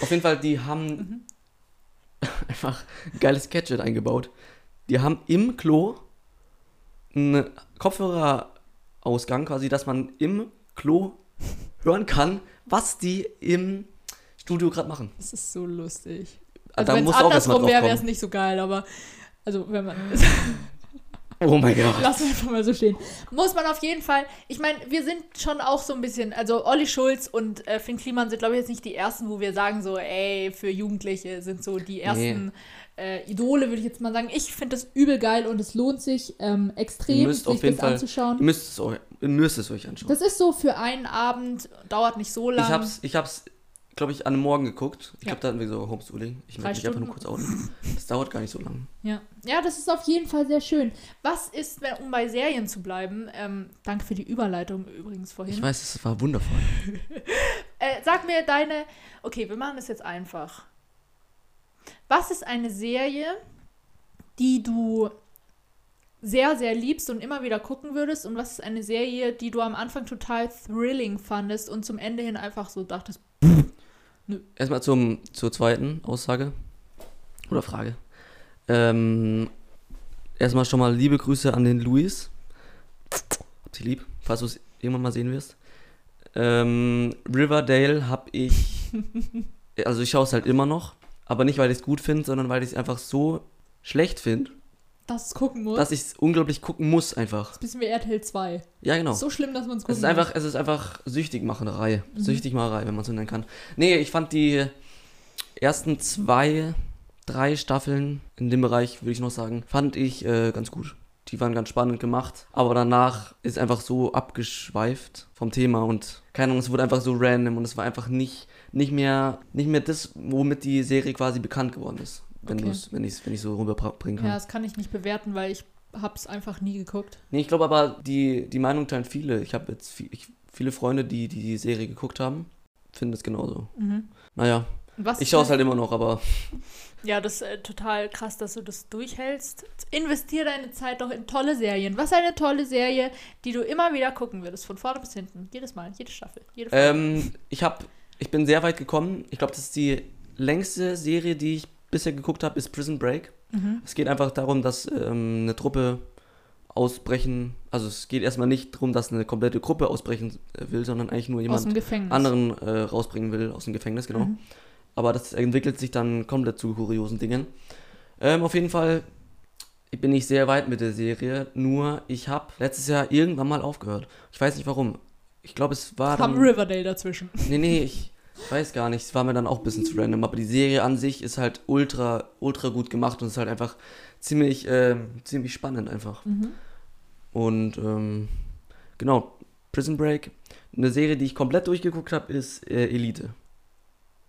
Auf jeden Fall, die haben Mhm. einfach ein geiles Gadget eingebaut. Die haben im Klo einen Kopfhörerausgang quasi, dass man im Klo hören kann, was die im Studio gerade machen. Das ist so lustig. Also Also wenn es andersrum wäre, wäre es nicht so geil, aber also wenn man Oh mein Gott. Lass einfach mal so stehen. Muss man auf jeden Fall. Ich meine, wir sind schon auch so ein bisschen, also Olli Schulz und äh, Finn Kliman sind, glaube ich, jetzt nicht die ersten, wo wir sagen, so, ey, für Jugendliche sind so die ersten äh, Idole, würde ich jetzt mal sagen. Ich finde das übel geil und es lohnt sich ähm, extrem, Ihr müsst sich auf jeden das Fall, anzuschauen. ihr müsst es euch, müsst es euch anschauen. Das ist so für einen Abend, dauert nicht so lang. Ich hab's, ich hab's, glaube ich, an einem Morgen geguckt. Ich Ja. glaube, da hatten wir so Homeschooling. Ich möchte mich einfach nur kurz outen. Das dauert gar nicht so lang. Ja. ja, das ist auf jeden Fall sehr schön. Was ist, um bei Serien zu bleiben, ähm, danke für die Überleitung übrigens vorhin. Ich weiß, es war wundervoll. Äh, sag mir deine. Okay, wir machen das jetzt einfach. Was ist eine Serie, die du sehr, sehr liebst und immer wieder gucken würdest? Und was ist eine Serie, die du am Anfang total thrilling fandest und zum Ende hin einfach so dachtest, Erstmal zum, zur zweiten Aussage oder Frage. Ähm, erstmal schon mal liebe Grüße an den Luis. Hab sie lieb, falls du es irgendwann mal sehen wirst. Ähm, Riverdale hab ich. also ich schaue es halt immer noch, aber nicht, weil ich es gut finde, sondern weil ich es einfach so schlecht finde, dass es gucken muss? dass ich es unglaublich gucken muss einfach. Das ist ein bisschen wie RTL 2. Ja, genau. So schlimm, dass man es Es gucken ist einfach, es ist einfach Süchtigmacherei. Mhm. Süchtigmacherei, wenn man so nennen kann. Nee, ich fand die ersten zwei, drei Staffeln in dem Bereich, würde ich noch sagen, fand ich äh, ganz gut. Die waren ganz spannend gemacht. Aber danach ist einfach so abgeschweift vom Thema und keine Ahnung, es wurde einfach so random und es war einfach nicht, nicht mehr, nicht mehr das, womit die Serie quasi bekannt geworden ist. Wenn, Okay. wenn ich es wenn ich's so rüberbringen kann. Ja, das kann ich nicht bewerten, weil ich hab's einfach nie geguckt. Nee, ich glaube aber, die, die Meinung teilen viele. Ich habe jetzt viel, ich, viele Freunde, die, die die Serie geguckt haben, finden es genauso. Mhm. Naja, Was ich schaue es halt immer noch, aber Ja, das ist äh, total krass, dass du das durchhältst. Investier deine Zeit doch in tolle Serien. Was eine tolle Serie, die du immer wieder gucken würdest, von vorne bis hinten? Jedes Mal, jede Staffel, jede ähm, ich, hab, ich bin sehr weit gekommen. Ich glaube, das ist die längste Serie, die ich bisher geguckt habe, ist Prison Break. Mhm. Es geht einfach darum, dass ähm, eine Truppe ausbrechen, also es geht erstmal nicht darum, dass eine komplette Gruppe ausbrechen äh, will, sondern eigentlich nur jemand anderen äh, rausbringen will aus dem Gefängnis, genau. Mhm. Aber das entwickelt sich dann komplett zu kuriosen Dingen. Ähm, auf jeden Fall bin ich sehr weit mit der Serie, nur ich habe letztes Jahr irgendwann mal aufgehört. Ich weiß nicht warum. Ich glaube, es war Kam dann... Riverdale dazwischen. Nee, nee, ich weiß gar nicht. Es war mir dann auch ein bisschen zu random. Aber die Serie an sich ist halt ultra, ultra gut gemacht und ist halt einfach ziemlich, ähm, ziemlich spannend einfach. Mhm. Und ähm, genau, Prison Break. Eine Serie, die ich komplett durchgeguckt habe, ist äh, Elite.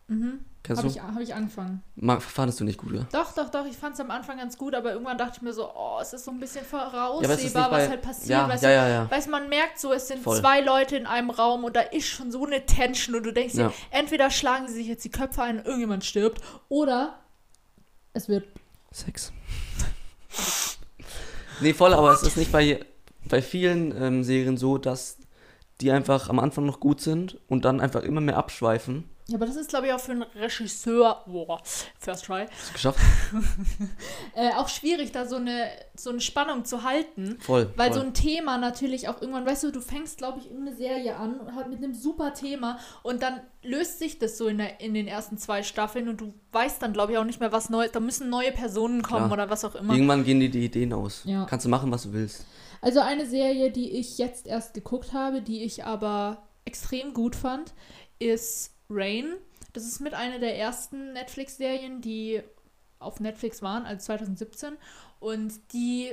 Mhm. Habe ich, hab ich angefangen. Ma- Fandest du nicht gut, ja? Doch, doch, doch. Ich fand es am Anfang ganz gut, aber irgendwann dachte ich mir so, oh, es ist so ein bisschen voraussehbar, Ja, was bei- halt passiert. Ja, weißt ja, ja, ja. Weißt man merkt so, es sind Voll. zwei Leute in einem Raum und da ist schon so eine Tension und du denkst dir, entweder schlagen sie sich jetzt die Köpfe ein und irgendjemand stirbt oder es wird Sex. nee, voll, aber es ist nicht bei, bei vielen ähm, Serien so, dass die einfach am Anfang noch gut sind und dann einfach immer mehr abschweifen. Ja, aber das ist, glaube ich, auch für einen Regisseur, boah, first try, Hast du geschafft? äh, auch schwierig, da so eine, so eine Spannung zu halten. Voll. Weil voll. so ein Thema natürlich auch irgendwann, weißt du, du fängst, glaube ich, irgendeine Serie an und halt mit einem super Thema und dann löst sich das so in, der, in den ersten zwei Staffeln und du weißt dann, glaube ich, auch nicht mehr, was Neues. Da müssen neue Personen kommen Klar. oder was auch immer. Irgendwann gehen dir die Ideen aus. Ja. Kannst du machen, was du willst. Also eine Serie, die ich jetzt erst geguckt habe, die ich aber extrem gut fand, ist Rain. Das ist mit einer der ersten Netflix-Serien, die auf Netflix waren, also 2017. Und die,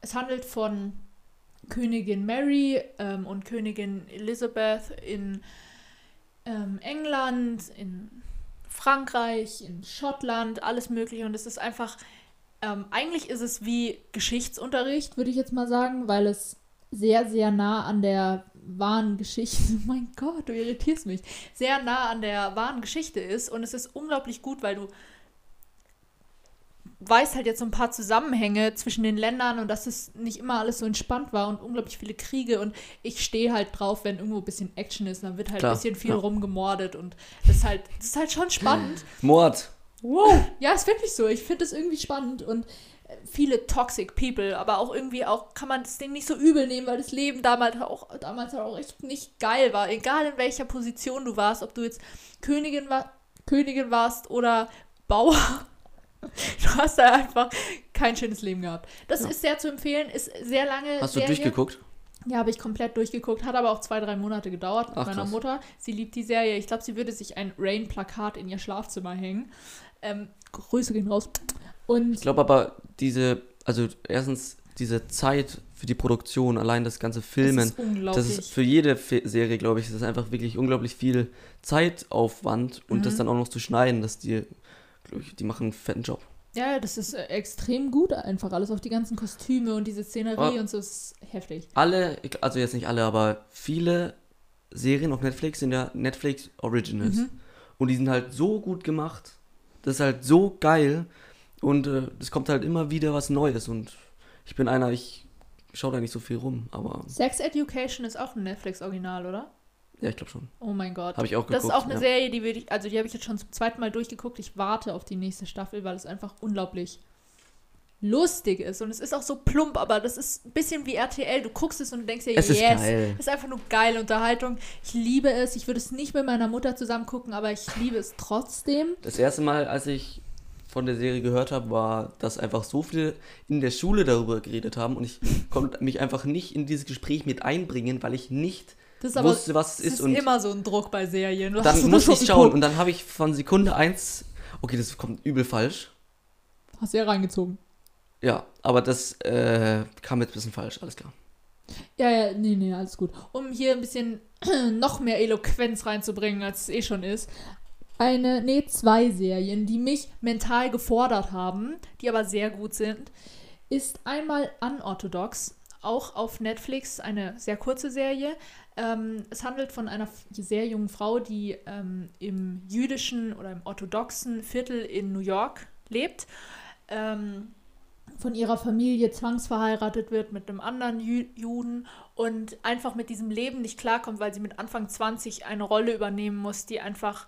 es handelt von Königin Mary ähm, und Königin Elizabeth in ähm, England, in Frankreich, in Schottland, alles mögliche. Und es ist einfach, ähm, eigentlich ist es wie Geschichtsunterricht, würde ich jetzt mal sagen, weil es sehr, sehr nah an der wahren Geschichte, mein Gott, du irritierst mich, sehr nah an der wahren Geschichte ist. Und es ist unglaublich gut, weil du weißt halt jetzt so ein paar Zusammenhänge zwischen den Ländern und dass es nicht immer alles so entspannt war und unglaublich viele Kriege und ich stehe halt drauf, wenn irgendwo ein bisschen Action ist, dann wird halt Klar, ein bisschen viel ja. rumgemordet und das ist halt, das ist halt schon spannend. Mord. Wow, ja, ist wirklich so. Ich finde das irgendwie spannend und viele toxic people, aber auch irgendwie auch kann man das Ding nicht so übel nehmen, weil das Leben damals auch damals auch echt nicht geil war. Egal in welcher Position du warst, ob du jetzt Königin war, Königin warst oder Bauer. Du hast da einfach kein schönes Leben gehabt. Das Ja. ist sehr zu empfehlen, ist sehr lange. Hast du Serie. durchgeguckt? Ja, habe ich komplett durchgeguckt. Hat aber auch zwei, drei Monate gedauert mit Ach, meiner krass. Mutter. Sie liebt die Serie. Ich glaube, sie würde sich ein Rain-Plakat in ihr Schlafzimmer hängen. Ähm, Grüße gehen raus. Und Ich glaube aber, diese, also erstens, diese Zeit für die Produktion, allein das ganze Filmen, das ist unglaublich. das ist für jede Fe Serie, glaube ich, das ist einfach wirklich unglaublich viel Zeitaufwand und das Mhm. dann auch noch zu schneiden, dass die, glaube ich, die machen einen fetten Job. ja, das ist äh, extrem gut einfach. Alles auch die ganzen Kostüme und diese Szenerie Ja. und so ist heftig. Alle, also jetzt nicht alle, aber viele Serien auf Netflix sind ja Netflix Originals. Mhm. Und die sind halt so gut gemacht. Das ist halt so geil. Und äh, es kommt halt immer wieder was Neues. Und ich bin einer, ich schaue da nicht so viel rum. Aber Sex Education ist auch ein Netflix-Original, oder? ja, ich glaube schon. Oh mein Gott. Habe ich auch Das geguckt. ist auch eine ja. Serie, die würde ich, also die habe ich jetzt schon zum zweiten Mal durchgeguckt. Ich warte auf die nächste Staffel, weil es einfach unglaublich lustig ist. Und es ist auch so plump, aber das ist ein bisschen wie RTL. Du guckst es und denkst dir, Es yes. ist geil. Ist einfach nur geile Unterhaltung. Ich liebe es. Ich würde es nicht mit meiner Mutter zusammen gucken, aber ich liebe es trotzdem. Das erste Mal, als ich von der Serie gehört habe, war, dass einfach so viele in der Schule darüber geredet haben und ich konnte mich einfach nicht in dieses Gespräch mit einbringen, weil ich nicht Das ist aber wusste, was es ist. ist und immer so ein Druck bei Serien. Dann schon ich schauen und dann habe ich von Sekunde eins, okay, das kommt übel falsch. Hast du ja reingezogen. Ja, aber das äh, kam jetzt ein bisschen falsch, alles klar. Ja, ja, nee, nee, alles gut. Um hier ein bisschen noch mehr Eloquenz reinzubringen, als es eh schon ist. Eine, nee, zwei Serien, die mich mental gefordert haben, die aber sehr gut sind, ist einmal Unorthodox, auch auf Netflix, eine sehr kurze Serie. Ähm, es handelt von einer sehr jungen Frau, die ähm, im jüdischen oder im orthodoxen Viertel in New York lebt. Ähm, von ihrer Familie zwangsverheiratet wird mit einem anderen Jü Juden und einfach mit diesem Leben nicht klarkommt, weil sie mit Anfang 20 eine Rolle übernehmen muss, die einfach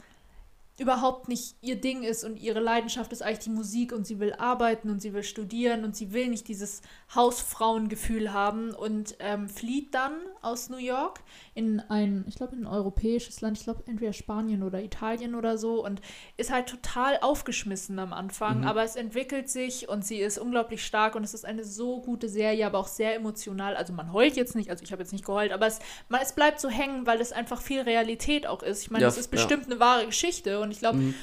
überhaupt nicht ihr Ding ist und ihre Leidenschaft ist eigentlich die Musik und sie will arbeiten und sie will studieren und sie will nicht dieses Hausfrauengefühl haben und ähm, flieht dann aus New York in ein, ich glaube, in ein europäisches Land, ich glaube entweder Spanien oder Italien oder so und ist halt total aufgeschmissen am Anfang, Mhm. aber es entwickelt sich und sie ist unglaublich stark und es ist eine so gute Serie, aber auch sehr emotional. Also man heult jetzt nicht, also ich habe jetzt nicht geheult, aber es, man, es bleibt so hängen, weil es einfach viel Realität auch ist. Ich meine, Ja, es ist ja. bestimmt eine wahre Geschichte und ich glaube, Mhm.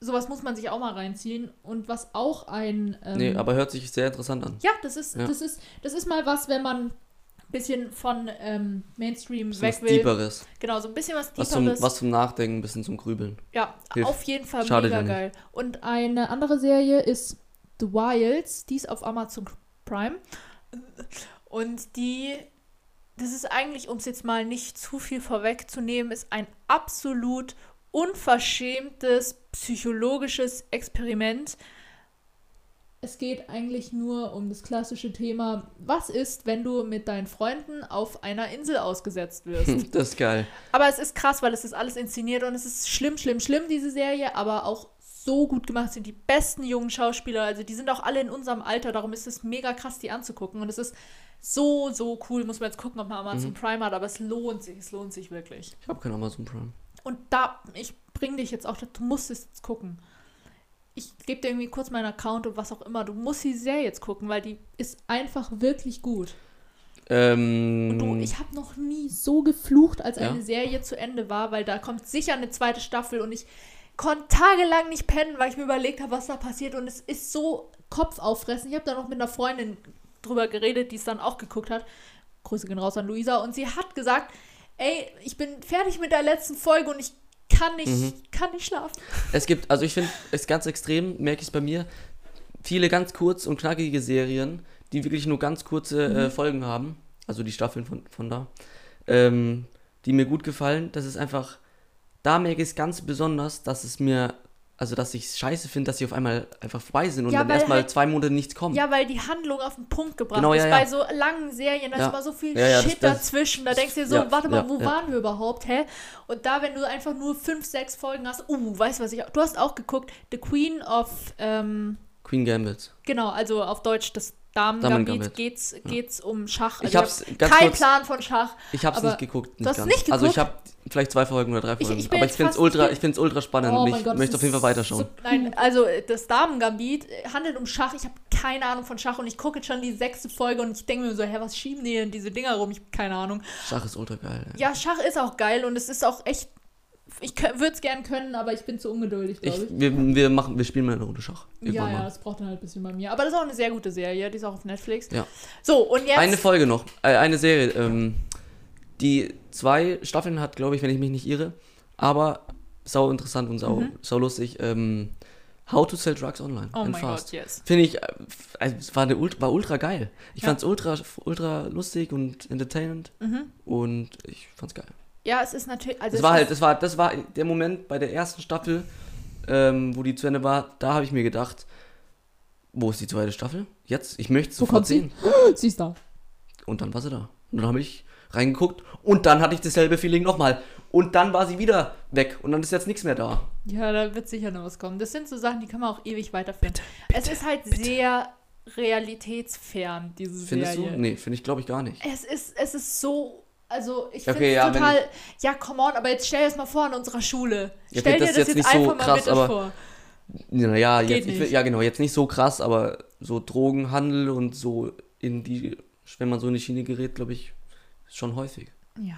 sowas muss man sich auch mal reinziehen. Und was auch ein. Ähm, nee, aber hört sich sehr interessant an. ja, das ist, Ja. das ist, das ist mal was, wenn man ein bisschen von ähm, Mainstream weg was will. Deeperes. Genau, so ein bisschen was Was zum, Deeperes. was zum Nachdenken, ein bisschen zum Grübeln. ja, hilft. auf jeden Fall Schadet mega geil. Und eine andere Serie ist The Wilds, die ist auf Amazon Prime. Und die, das ist eigentlich, um es jetzt mal nicht zu viel vorwegzunehmen, ist ein absolut unverschämtes psychologisches Experiment. Es geht eigentlich nur um das klassische Thema, was ist, wenn du mit deinen Freunden auf einer Insel ausgesetzt wirst? Das ist geil. Aber es ist krass, weil es ist alles inszeniert und es ist schlimm, schlimm, schlimm, diese Serie, aber auch so gut gemacht sind die besten jungen Schauspieler. Also die sind auch alle in unserem Alter, darum ist es mega krass, die anzugucken. Und es ist so, so cool. Muss man jetzt gucken, ob man Amazon Mhm. Prime hat, aber es lohnt sich, es lohnt sich wirklich. Ich habe kein Amazon Prime. Und da, ich bring dich jetzt auch, du musst es jetzt gucken. Ich gebe dir irgendwie kurz meinen Account und was auch immer. Du musst die Serie jetzt gucken, weil die ist einfach wirklich gut. Ähm, Und du, ich habe noch nie so geflucht, als Ja. eine Serie zu Ende war, weil da kommt sicher eine zweite Staffel und ich konnte tagelang nicht pennen, weil ich mir überlegt habe, was da passiert und es ist so Kopfauffressen. Ich habe da noch mit einer Freundin drüber geredet, die es dann auch geguckt hat. Grüße gehen raus an Luisa und sie hat gesagt, ey, ich bin fertig mit der letzten Folge und ich kann nicht, Mhm. kann nicht schlafen. Es gibt, also ich finde es ganz extrem, merke ich es bei mir, viele ganz kurz und knackige Serien, die wirklich nur ganz kurze äh, Mhm. Folgen haben, also die Staffeln von, von da, ähm, die mir gut gefallen. Das ist einfach, da merke ich es ganz besonders, dass es mir, also dass ich es scheiße finde, dass sie auf einmal einfach vorbei sind und Ja, dann erstmal halt- zwei Monate nichts kommt. Ja, weil die Handlung auf den Punkt gebracht Genau, ja, ist. ja. Bei so langen Serien, da ist immer so viel ja, das- Shit das- dazwischen. Da denkst du dir so, warte mal, wo waren wir überhaupt, hä? Und da, wenn du einfach nur fünf, sechs Folgen hast, uh, weißt du was ich, du hast auch geguckt, The Queen of, ähm, Queen Gambit. Genau, also auf Deutsch das Damen-Gambit Damen-Gambit, geht's, geht's um Schach. Also Ich hab's hab ganz keinen kurz- Plan von Schach. Ich hab's Aber nicht geguckt. Nicht hast ganz. nicht Also ich geguckt? habe vielleicht zwei Folgen oder drei Ich- Folgen. ich bin aber ich es fast- ultra, ich- ich find's ultra spannend Oh und ich Gott, möchte auf jeden Fall weiterschauen. So, nein, also das Damen-Gambit handelt um Schach. Ich habe keine Ahnung von Schach und ich gucke jetzt schon die sechste Folge und ich denke mir so, hä, was schieben die denn diese Dinger rum? Ich habe keine Ahnung. Schach ist ultra geil. Ja, Schach ist auch geil und es ist auch echt. Ich würde es gern können, aber ich bin zu ungeduldig, Ich, glaube ich. wir, wir, machen, wir spielen mal eine Runde Schach. Ja, ja, das braucht dann halt ein bisschen bei mir. Aber das ist auch eine sehr gute Serie, die ist auch auf Netflix. Ja. So, und jetzt. Eine Folge noch, äh, eine Serie. Ähm, die zwei Staffeln hat, glaube ich, wenn ich mich nicht irre, aber sau interessant und sau, Mhm. sau lustig. Ähm, How to Sell Drugs Online oh and mein Fast. Gott, yes. Finde ich, äh, also es war, eine, war ultra geil. Ich Ja. fand's ultra, ultra lustig und entertainend Mhm. und ich fand's geil. Ja, es ist natürlich. Also Das es war ist, halt, das war, das war der Moment bei der ersten Staffel, ähm, wo die zu Ende war, da habe ich mir gedacht, wo ist die zweite Staffel? Jetzt? Ich möchte sofort kommt sie? sehen. Siehst du. Und dann war sie da. Und dann habe ich reingeguckt und dann hatte ich dasselbe Feeling nochmal. Und dann war sie wieder weg und dann ist jetzt nichts mehr da. Ja, da wird sicher noch was kommen. Das sind so Sachen, die kann man auch ewig weiterführen. es ist halt sehr realitätsfern, diese Findest Serie. du? Nee, finde ich glaube ich gar nicht. Es ist, es ist so, also ich Okay, finde es ja, total, ja, come on, aber jetzt stell dir das mal vor an unserer Schule. Ja, Stell okay, dir das das jetzt, jetzt nicht so einfach mal krass, bitte aber- vor. Naja, jetzt, ich ja genau, jetzt nicht so krass, aber so Drogenhandel und so in die, wenn man so in die Schiene gerät, glaube ich, ist schon häufig. Ja,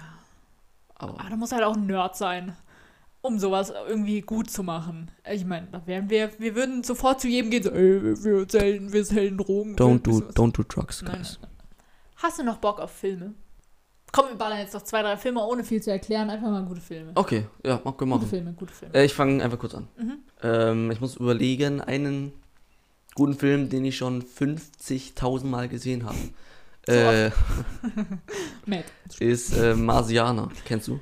Aber aber da muss halt auch ein Nerd sein, um sowas irgendwie gut zu machen. Ich meine, da wären wir, wir würden sofort zu jedem gehen, so, ey, wir sellen, wir Drogen. don't do, don't do drugs, guys. nein, nein. Hast du noch Bock auf Filme? Komm, wir ballern jetzt noch zwei, drei Filme, ohne viel zu erklären. Einfach mal gute Filme. Okay, ja, mach, wir Gute machen. Filme, gute Filme. Äh, ich fange einfach kurz an. Mhm. Ähm, ich muss überlegen, einen guten Film, den ich schon 50.000 Mal gesehen habe. So Äh, Matt. ist äh, Marsianer. Kennst du?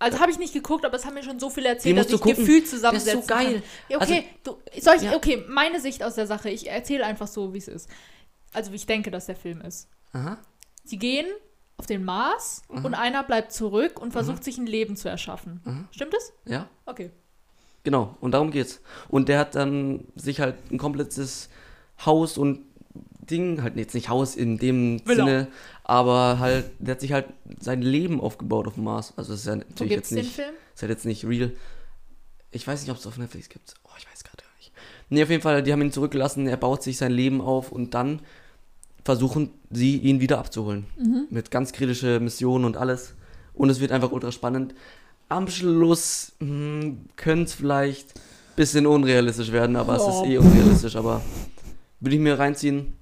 Also habe ich nicht geguckt, aber es haben mir schon so viele erzählt, dass ich Der zusammensetzen ist so geil. Ja, okay, du, soll ich, ja. okay, meine Sicht aus der Sache. Ich erzähle einfach so, wie es ist. Also wie ich denke, dass der Film ist. Aha. Sie gehen auf den Mars Mhm. und einer bleibt zurück und versucht sich ein Leben zu erschaffen. Mhm. Stimmt es? Ja, Okay. genau. Und darum geht's. Und der hat dann sich halt ein komplettes Haus und Ding, halt jetzt nicht Haus in dem Villa. Sinne, aber halt, der hat sich halt sein Leben aufgebaut auf dem Mars. Also das ist ja Wo natürlich gibt es jetzt den nicht. Film? Ist halt jetzt nicht real. Ich weiß nicht, ob es auf Netflix gibt. Oh, ich weiß gerade gar nicht. Nee, auf jeden Fall, die haben ihn zurückgelassen, er baut sich sein Leben auf und dann versuchen sie, ihn wieder abzuholen. Mhm. Mit ganz kritische Missionen und alles. Und es wird einfach ultra spannend. Am Schluss könnte es vielleicht ein bisschen unrealistisch werden, aber es Oh. ist eh unrealistisch. Aber würde ich mir reinziehen.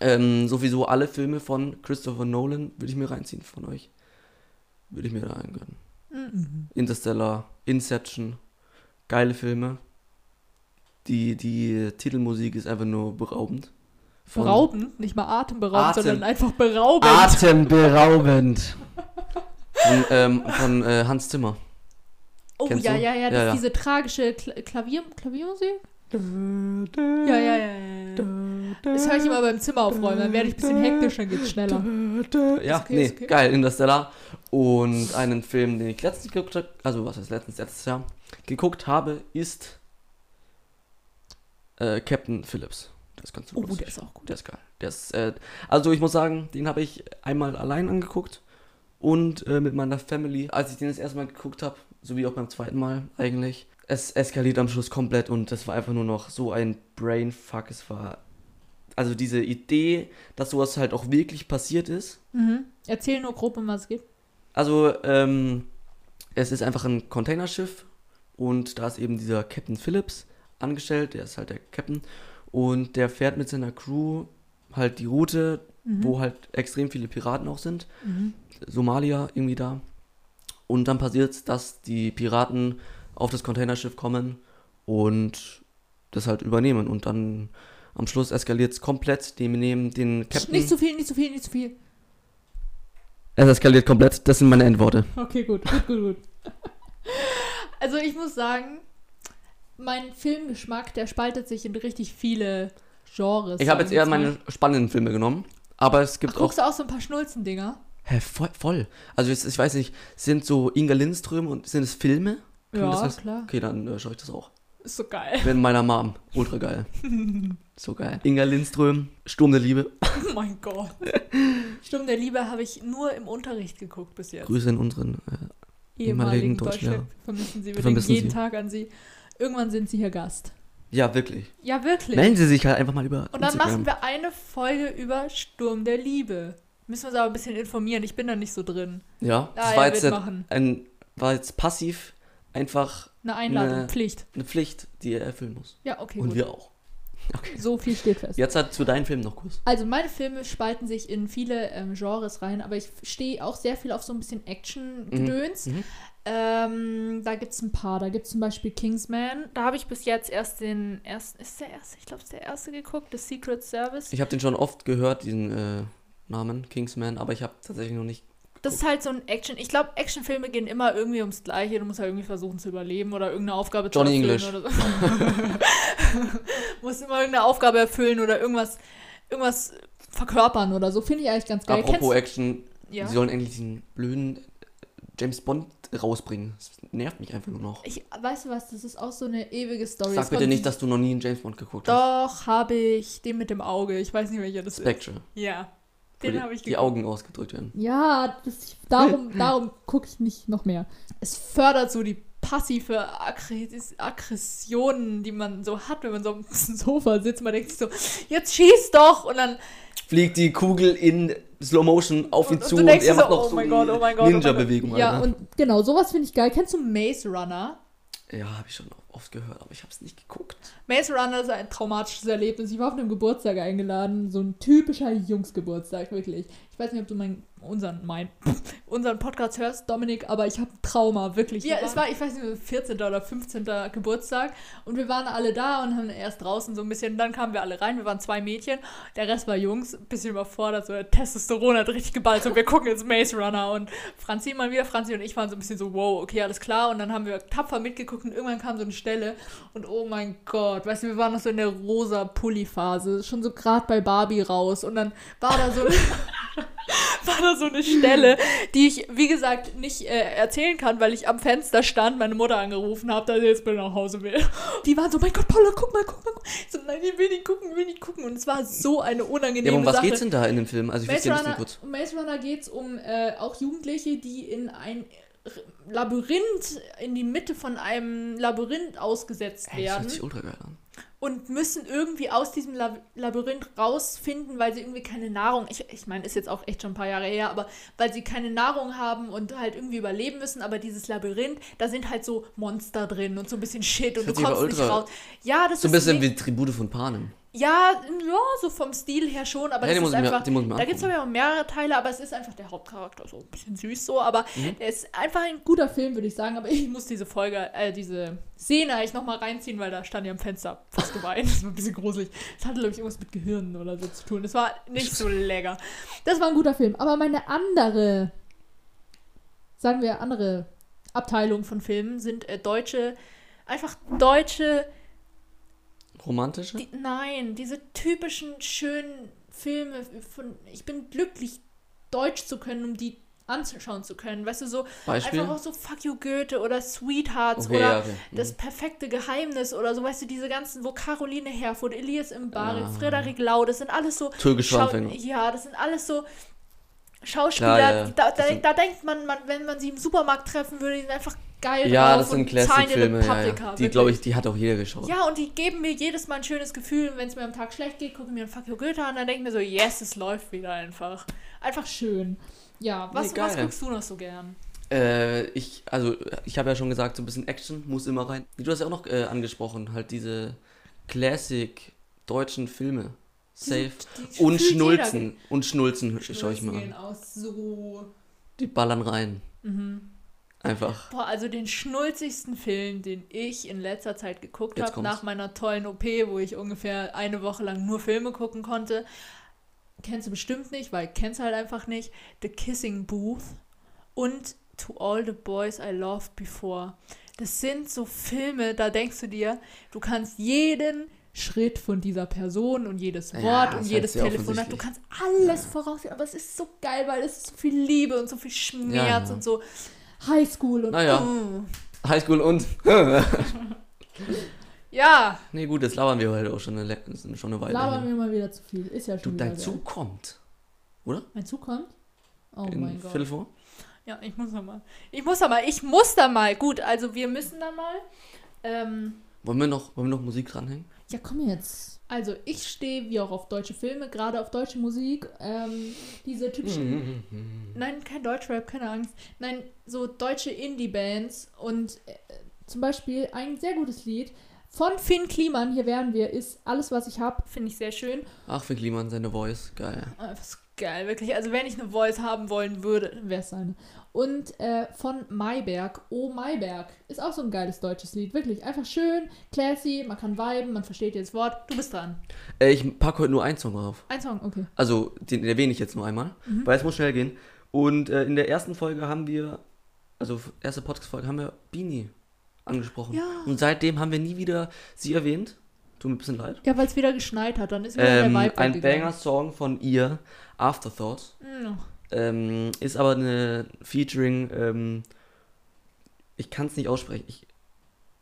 Ähm, sowieso alle Filme von Christopher Nolan würde ich mir reinziehen von euch. Würde ich mir da reingönnen. Mhm. Interstellar, Inception, geile Filme. Die, die Titelmusik ist einfach nur beraubend. Von- Beraubend, nicht mal atemberaubend, Atem. sondern einfach beraubend. Atemberaubend. Von, ähm, von äh, Hans Zimmer. oh Kennst ja, du? ja, ja, das Ja, ja. diese tragische Kla Klavier Klaviermusik? Ja, ja, ja. Das höre ich immer beim Zimmer aufräumen, dann werde ich ein bisschen hektisch, dann geht's schneller. Ja, okay, nee, ist okay. geil, Interstellar. Und einen Film, den ich letztens geguckt habe, also was heißt letztens, letztes Jahr, geguckt habe, ist äh, Captain Phillips. Das ist ganz Oh, lustig. der ist auch gut. Der ist geil. Der ist, äh, also ich muss sagen, den habe ich einmal allein angeguckt und äh, mit meiner Family, als ich den das erste Mal geguckt habe, sowie auch beim zweiten Mal eigentlich. Es eskaliert am Schluss komplett und das war einfach nur noch so ein Brainfuck. Es war also diese Idee, dass sowas halt auch wirklich passiert ist. Mhm. Erzähl nur grob, um was es geht. Also ähm, es ist einfach ein Containerschiff und da ist eben dieser Captain Phillips angestellt, der ist halt der Captain und der fährt mit seiner Crew halt die Route, Mhm. wo halt extrem viele Piraten auch sind. Mhm. Somalia irgendwie da. Und dann passiert es, dass die Piraten auf das Containerschiff kommen und das halt übernehmen. Und dann am Schluss eskaliert es komplett. Die nehmen den Captain. Nicht zu viel, nicht zu viel, nicht zu viel. es eskaliert komplett. Das sind meine Endworte. Okay, gut, gut, gut, gut. Also ich muss sagen, mein Filmgeschmack, der spaltet sich in richtig viele Genres. Ich habe jetzt wir eher meine spannenden Filme genommen. Aber es gibt Ach, auch. guckst du auch so ein paar Schnulzendinger? Hä, voll, voll. Also jetzt, ich weiß nicht, sind so Inga Lindström und sind es Filme? Kann Ja, das heißt- klar. Okay, dann äh, schaue ich das auch. Ist so geil. Mit meiner Mom. Ultra geil. So geil. Inga Lindström, Sturm der Liebe. Oh mein Gott. Sturm der Liebe habe ich nur im Unterricht geguckt bis jetzt. Grüße in unseren. Äh, ehemaligen Deutschlehrer. Deutschlehrer. Vermissen Sie, wir vermissen denken jeden Sie. Tag an Sie. Irgendwann sind Sie hier Gast. ja, wirklich. Ja, wirklich. Melden Sie sich halt einfach mal über Und dann Instagram. machen wir eine Folge über Sturm der Liebe. Müssen wir uns aber ein bisschen informieren. Ich bin da nicht so drin. ja, das Ah, war jetzt machen. ein, war jetzt passiv einfach Eine Einladung, Ne. Pflicht. eine Pflicht, die er erfüllen muss. Ja, okay, Und gut. wir auch. Okay. So viel steht fest. Jetzt hat zu deinen Filmen noch kurz. Also meine Filme spalten sich in viele ähm, Genres rein, aber ich stehe auch sehr viel auf so ein bisschen Action-Gedöns. Mhm. Ähm, da gibt es ein paar. Da gibt es zum Beispiel Kingsman. Da habe ich bis jetzt erst den ersten, ist der erste? Ich glaube, es ist der erste geguckt, The Secret Service. Ich habe den schon oft gehört, diesen äh, Namen, Kingsman, aber ich habe tatsächlich noch nicht. Das ist halt so ein Action. Ich glaube, Actionfilme gehen immer irgendwie ums Gleiche. Du musst halt irgendwie versuchen zu überleben oder irgendeine Aufgabe Johnny zu English. erfüllen. Oder so. musst immer irgendeine Aufgabe erfüllen oder irgendwas, irgendwas verkörpern oder so. Finde ich eigentlich ganz geil. Apropos Action, ja? sie sollen endlich diesen blöden James Bond rausbringen. Das nervt mich einfach nur noch. Ich, weißt du was, das ist auch so eine ewige Story. Sag Es bitte nicht, dass du noch nie einen James Bond geguckt hast. Doch, habe ich. Den mit dem Auge. Ich weiß nicht, welcher das Spectre. ist. Ja. Den die, habe ich die geguckt. Augen ausgedrückt werden. Ja, das, darum, darum gucke ich nicht noch mehr. Es fördert so die passive Aggres- Aggressionen, die man so hat, wenn man so am Sofa sitzt. Man denkt sich so, jetzt schieß doch! Und dann Fliegt die Kugel in Slow Motion auf ihn Und- und zu und, denkst er macht so, noch oh so mein die Gott, oh mein Gott, oh Ninja-Bewegung. Ja, Alter. und genau, sowas finde ich geil. Kennst du Maze Runner? ja, habe ich schon oft gehört, aber ich habe es nicht geguckt. Maze Runner ist ein traumatisches Erlebnis. Ich war auf einem Geburtstag eingeladen, so ein typischer Jungsgeburtstag, wirklich. Ich weiß nicht, ob du meinen, unseren, mein, unseren Podcast hörst, Dominik, aber ich habe Trauma, wirklich. Ja, es war, ich weiß nicht, 14. oder 15. Geburtstag und wir waren alle da und haben erst draußen so ein bisschen, dann kamen wir alle rein, wir waren zwei Mädchen, der Rest war Jungs, ein bisschen überfordert, so der Testosteron hat richtig geballt, so wir gucken jetzt Maze Runner und Franzi mal wieder, Franzi und ich waren so ein bisschen so, wow, okay, alles klar und dann haben wir tapfer mitgeguckt und irgendwann kam so eine Stelle und oh mein Gott, weißt du, wir waren noch so in der rosa Pulli-Phase, schon so gerade bei Barbie raus und dann war da so war da so eine Stelle, die ich, wie gesagt, nicht äh, erzählen kann, weil ich am Fenster stand, meine Mutter angerufen habe, dass sie jetzt bitte nach Hause will. Die waren so, mein Gott, Paula, guck mal, guck mal. guck. Ich so, nein, ich will nicht gucken, ich will nicht gucken. Und es war so eine unangenehme Ja, aber um was Sache. geht's denn da in dem Film? Also ich Maze ja Runner, kurz. um Maze Runner geht es um äh, auch Jugendliche, die in ein Labyrinth, in die Mitte von einem Labyrinth ausgesetzt Ey, das werden sich ultra geil an. und müssen irgendwie aus diesem Lab Labyrinth rausfinden, weil sie irgendwie keine Nahrung, ich, ich meine, ist jetzt auch echt schon ein paar Jahre her, aber weil sie keine Nahrung haben und halt irgendwie überleben müssen, aber dieses Labyrinth, da sind halt so Monster drin und so ein bisschen Shit und hört du kommst nicht raus. Ja, das So ein ist bisschen nicht- wie Tribute von Panem. Ja, ja, so vom Stil her schon, aber Ja, das ist einfach. mir da gibt es auch mehrere Teile, aber es ist einfach der Hauptcharakter, so ein bisschen süß so, aber Mhm. er ist einfach ein guter Film, würde ich sagen. Aber ich muss diese Folge, äh, diese Szene eigentlich nochmal reinziehen, weil da stand ja am Fenster fast geweint. Das war ein bisschen gruselig. Das hatte, glaube ich, irgendwas mit Gehirnen oder so zu tun. Das war nicht so lecker. Das war ein guter Film. Aber meine andere, sagen wir, andere Abteilung von Filmen sind äh, deutsche, einfach deutsche Romantische? die, nein, diese typischen schönen Filme von ich bin glücklich, Deutsch zu können, um die anzuschauen zu können. Weißt du, so Beispiel? einfach auch so Fuck You Goethe oder Sweethearts Okay, oder ja, okay. Mhm. das perfekte Geheimnis oder so, weißt du, diese ganzen, wo Caroline Herfurth, Elias Mbari, Ja. Frederik Lau, das sind alles so Türkische Schau-. Ja, das sind alles so Schauspieler, Klar, ja. da, da, da denkt man, man, wenn man sie im Supermarkt treffen würde, die sind einfach geil Ja, das sind und Classic-Filme, ja, Paprika, ja. Die, glaube ich, die hat auch jeder geschaut. Ja, und die geben mir jedes Mal ein schönes Gefühl. Und wenn es mir am Tag schlecht geht, gucke ich mir ein Fuck You Goethe an, dann denke ich mir so, yes, es läuft wieder einfach. Einfach schön. Ja, was, Nee, was guckst du noch so gern? Äh, ich, also, ich habe ja schon gesagt, so ein bisschen Action muss immer rein. Du hast ja auch noch äh, angesprochen, halt diese Classic deutschen Filme. Safe. Die Und fühlt Schnulzen. Und Schnulzen jeder. schaue ich Schnulzen an. aus so. Die ballern rein. Mhm. Einfach. Boah, also den schnulzigsten Film, den ich in letzter Zeit geguckt habe, nach meiner tollen OP, wo ich ungefähr eine Woche lang nur Filme gucken konnte. Kennst du bestimmt nicht, weil kennst halt einfach nicht. The Kissing Booth und To All the Boys I Loved Before. Das sind so Filme, da denkst du dir, du kannst jeden Schritt von dieser Person und jedes Ja, Wort ist und jedes Telefonat, du kannst alles voraussehen, aber es ist so geil, weil es ist so viel Liebe und so viel Schmerz Ja, ja. und so Highschool und Naja. Mm. Highschool und. Ja, Nee, gut, jetzt labern wir heute auch schon eine, schon eine Weile. labern hier. wir mal wieder zu viel. Ist ja Du, schon wieder dein geil. Zug kommt. Mein Zug kommt? Oh in mein Gott. Viertel vor? Ja, ich muss da mal. Ich muss da mal. Ich muss da mal. Gut, also wir müssen da mal. Ähm, Wollen wir noch, wollen wir noch Musik dranhängen? Ja, komm jetzt. Also ich stehe wie auch auf deutsche Filme, gerade auf deutsche Musik. Ähm, diese typischen. Nein, kein Deutschrap, keine Angst. Nein, so deutsche Indie-Bands. Und äh, zum Beispiel ein sehr gutes Lied von Finn Kliman, hier wären wir, ist Alles, was ich hab. Finde ich sehr schön. Ach, für Kliman seine Voice. Geil. Einfach so geil, wirklich. Also wenn ich eine Voice haben wollen würde, wäre es seine. Und äh, von Mayberg, Oh Mayberg, ist auch so ein geiles deutsches Lied. Wirklich, einfach schön, classy, man kann viben, man versteht jedes Wort. Du bist dran. Äh, ich packe heute nur einen Song drauf. Ein Song, okay. Also, den erwähne ich jetzt nur einmal, Mhm. weil es muss schnell gehen. Und äh, in der ersten Folge haben wir, also erste Podcast-Folge, haben wir Bini angesprochen. Ja. Und seitdem haben wir nie wieder sie erwähnt. Tut mir ein bisschen leid. Ja, weil es wieder geschneit hat, dann ist wieder Ähm, der Vibe ein. Banger-Song von ihr, Afterthought. Mm. Ähm, ist aber eine Featuring, ähm, ich kann es nicht aussprechen. Ich,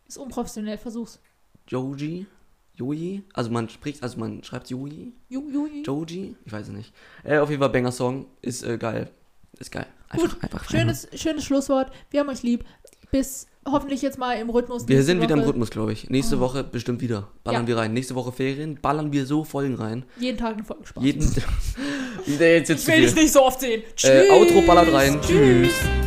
Ist unprofessionell, versuch's. Joji? Joji? Also man spricht, also man schreibt Joji? Ju. Joji? Ich weiß es nicht. Äh, auf jeden Fall Banger-Song. Ist äh, geil. Ist geil. Einfach, Gut, einfach Schönes, schönes Schlusswort. Wir haben euch lieb. Bis hoffentlich jetzt mal im Rhythmus. Wir sind wieder im Woche. Rhythmus, glaube ich. Nächste Oh. Woche bestimmt wieder. Ballern Ja. wir rein. Nächste Woche Ferien. Ballern wir so Folgen rein. Jeden Tag eine Folge Spaß. Jeden. Jetzt jetzt ich will dich nicht so oft sehen. Tschüss. Äh, Outro ballert rein. Tschüss. Tschüss.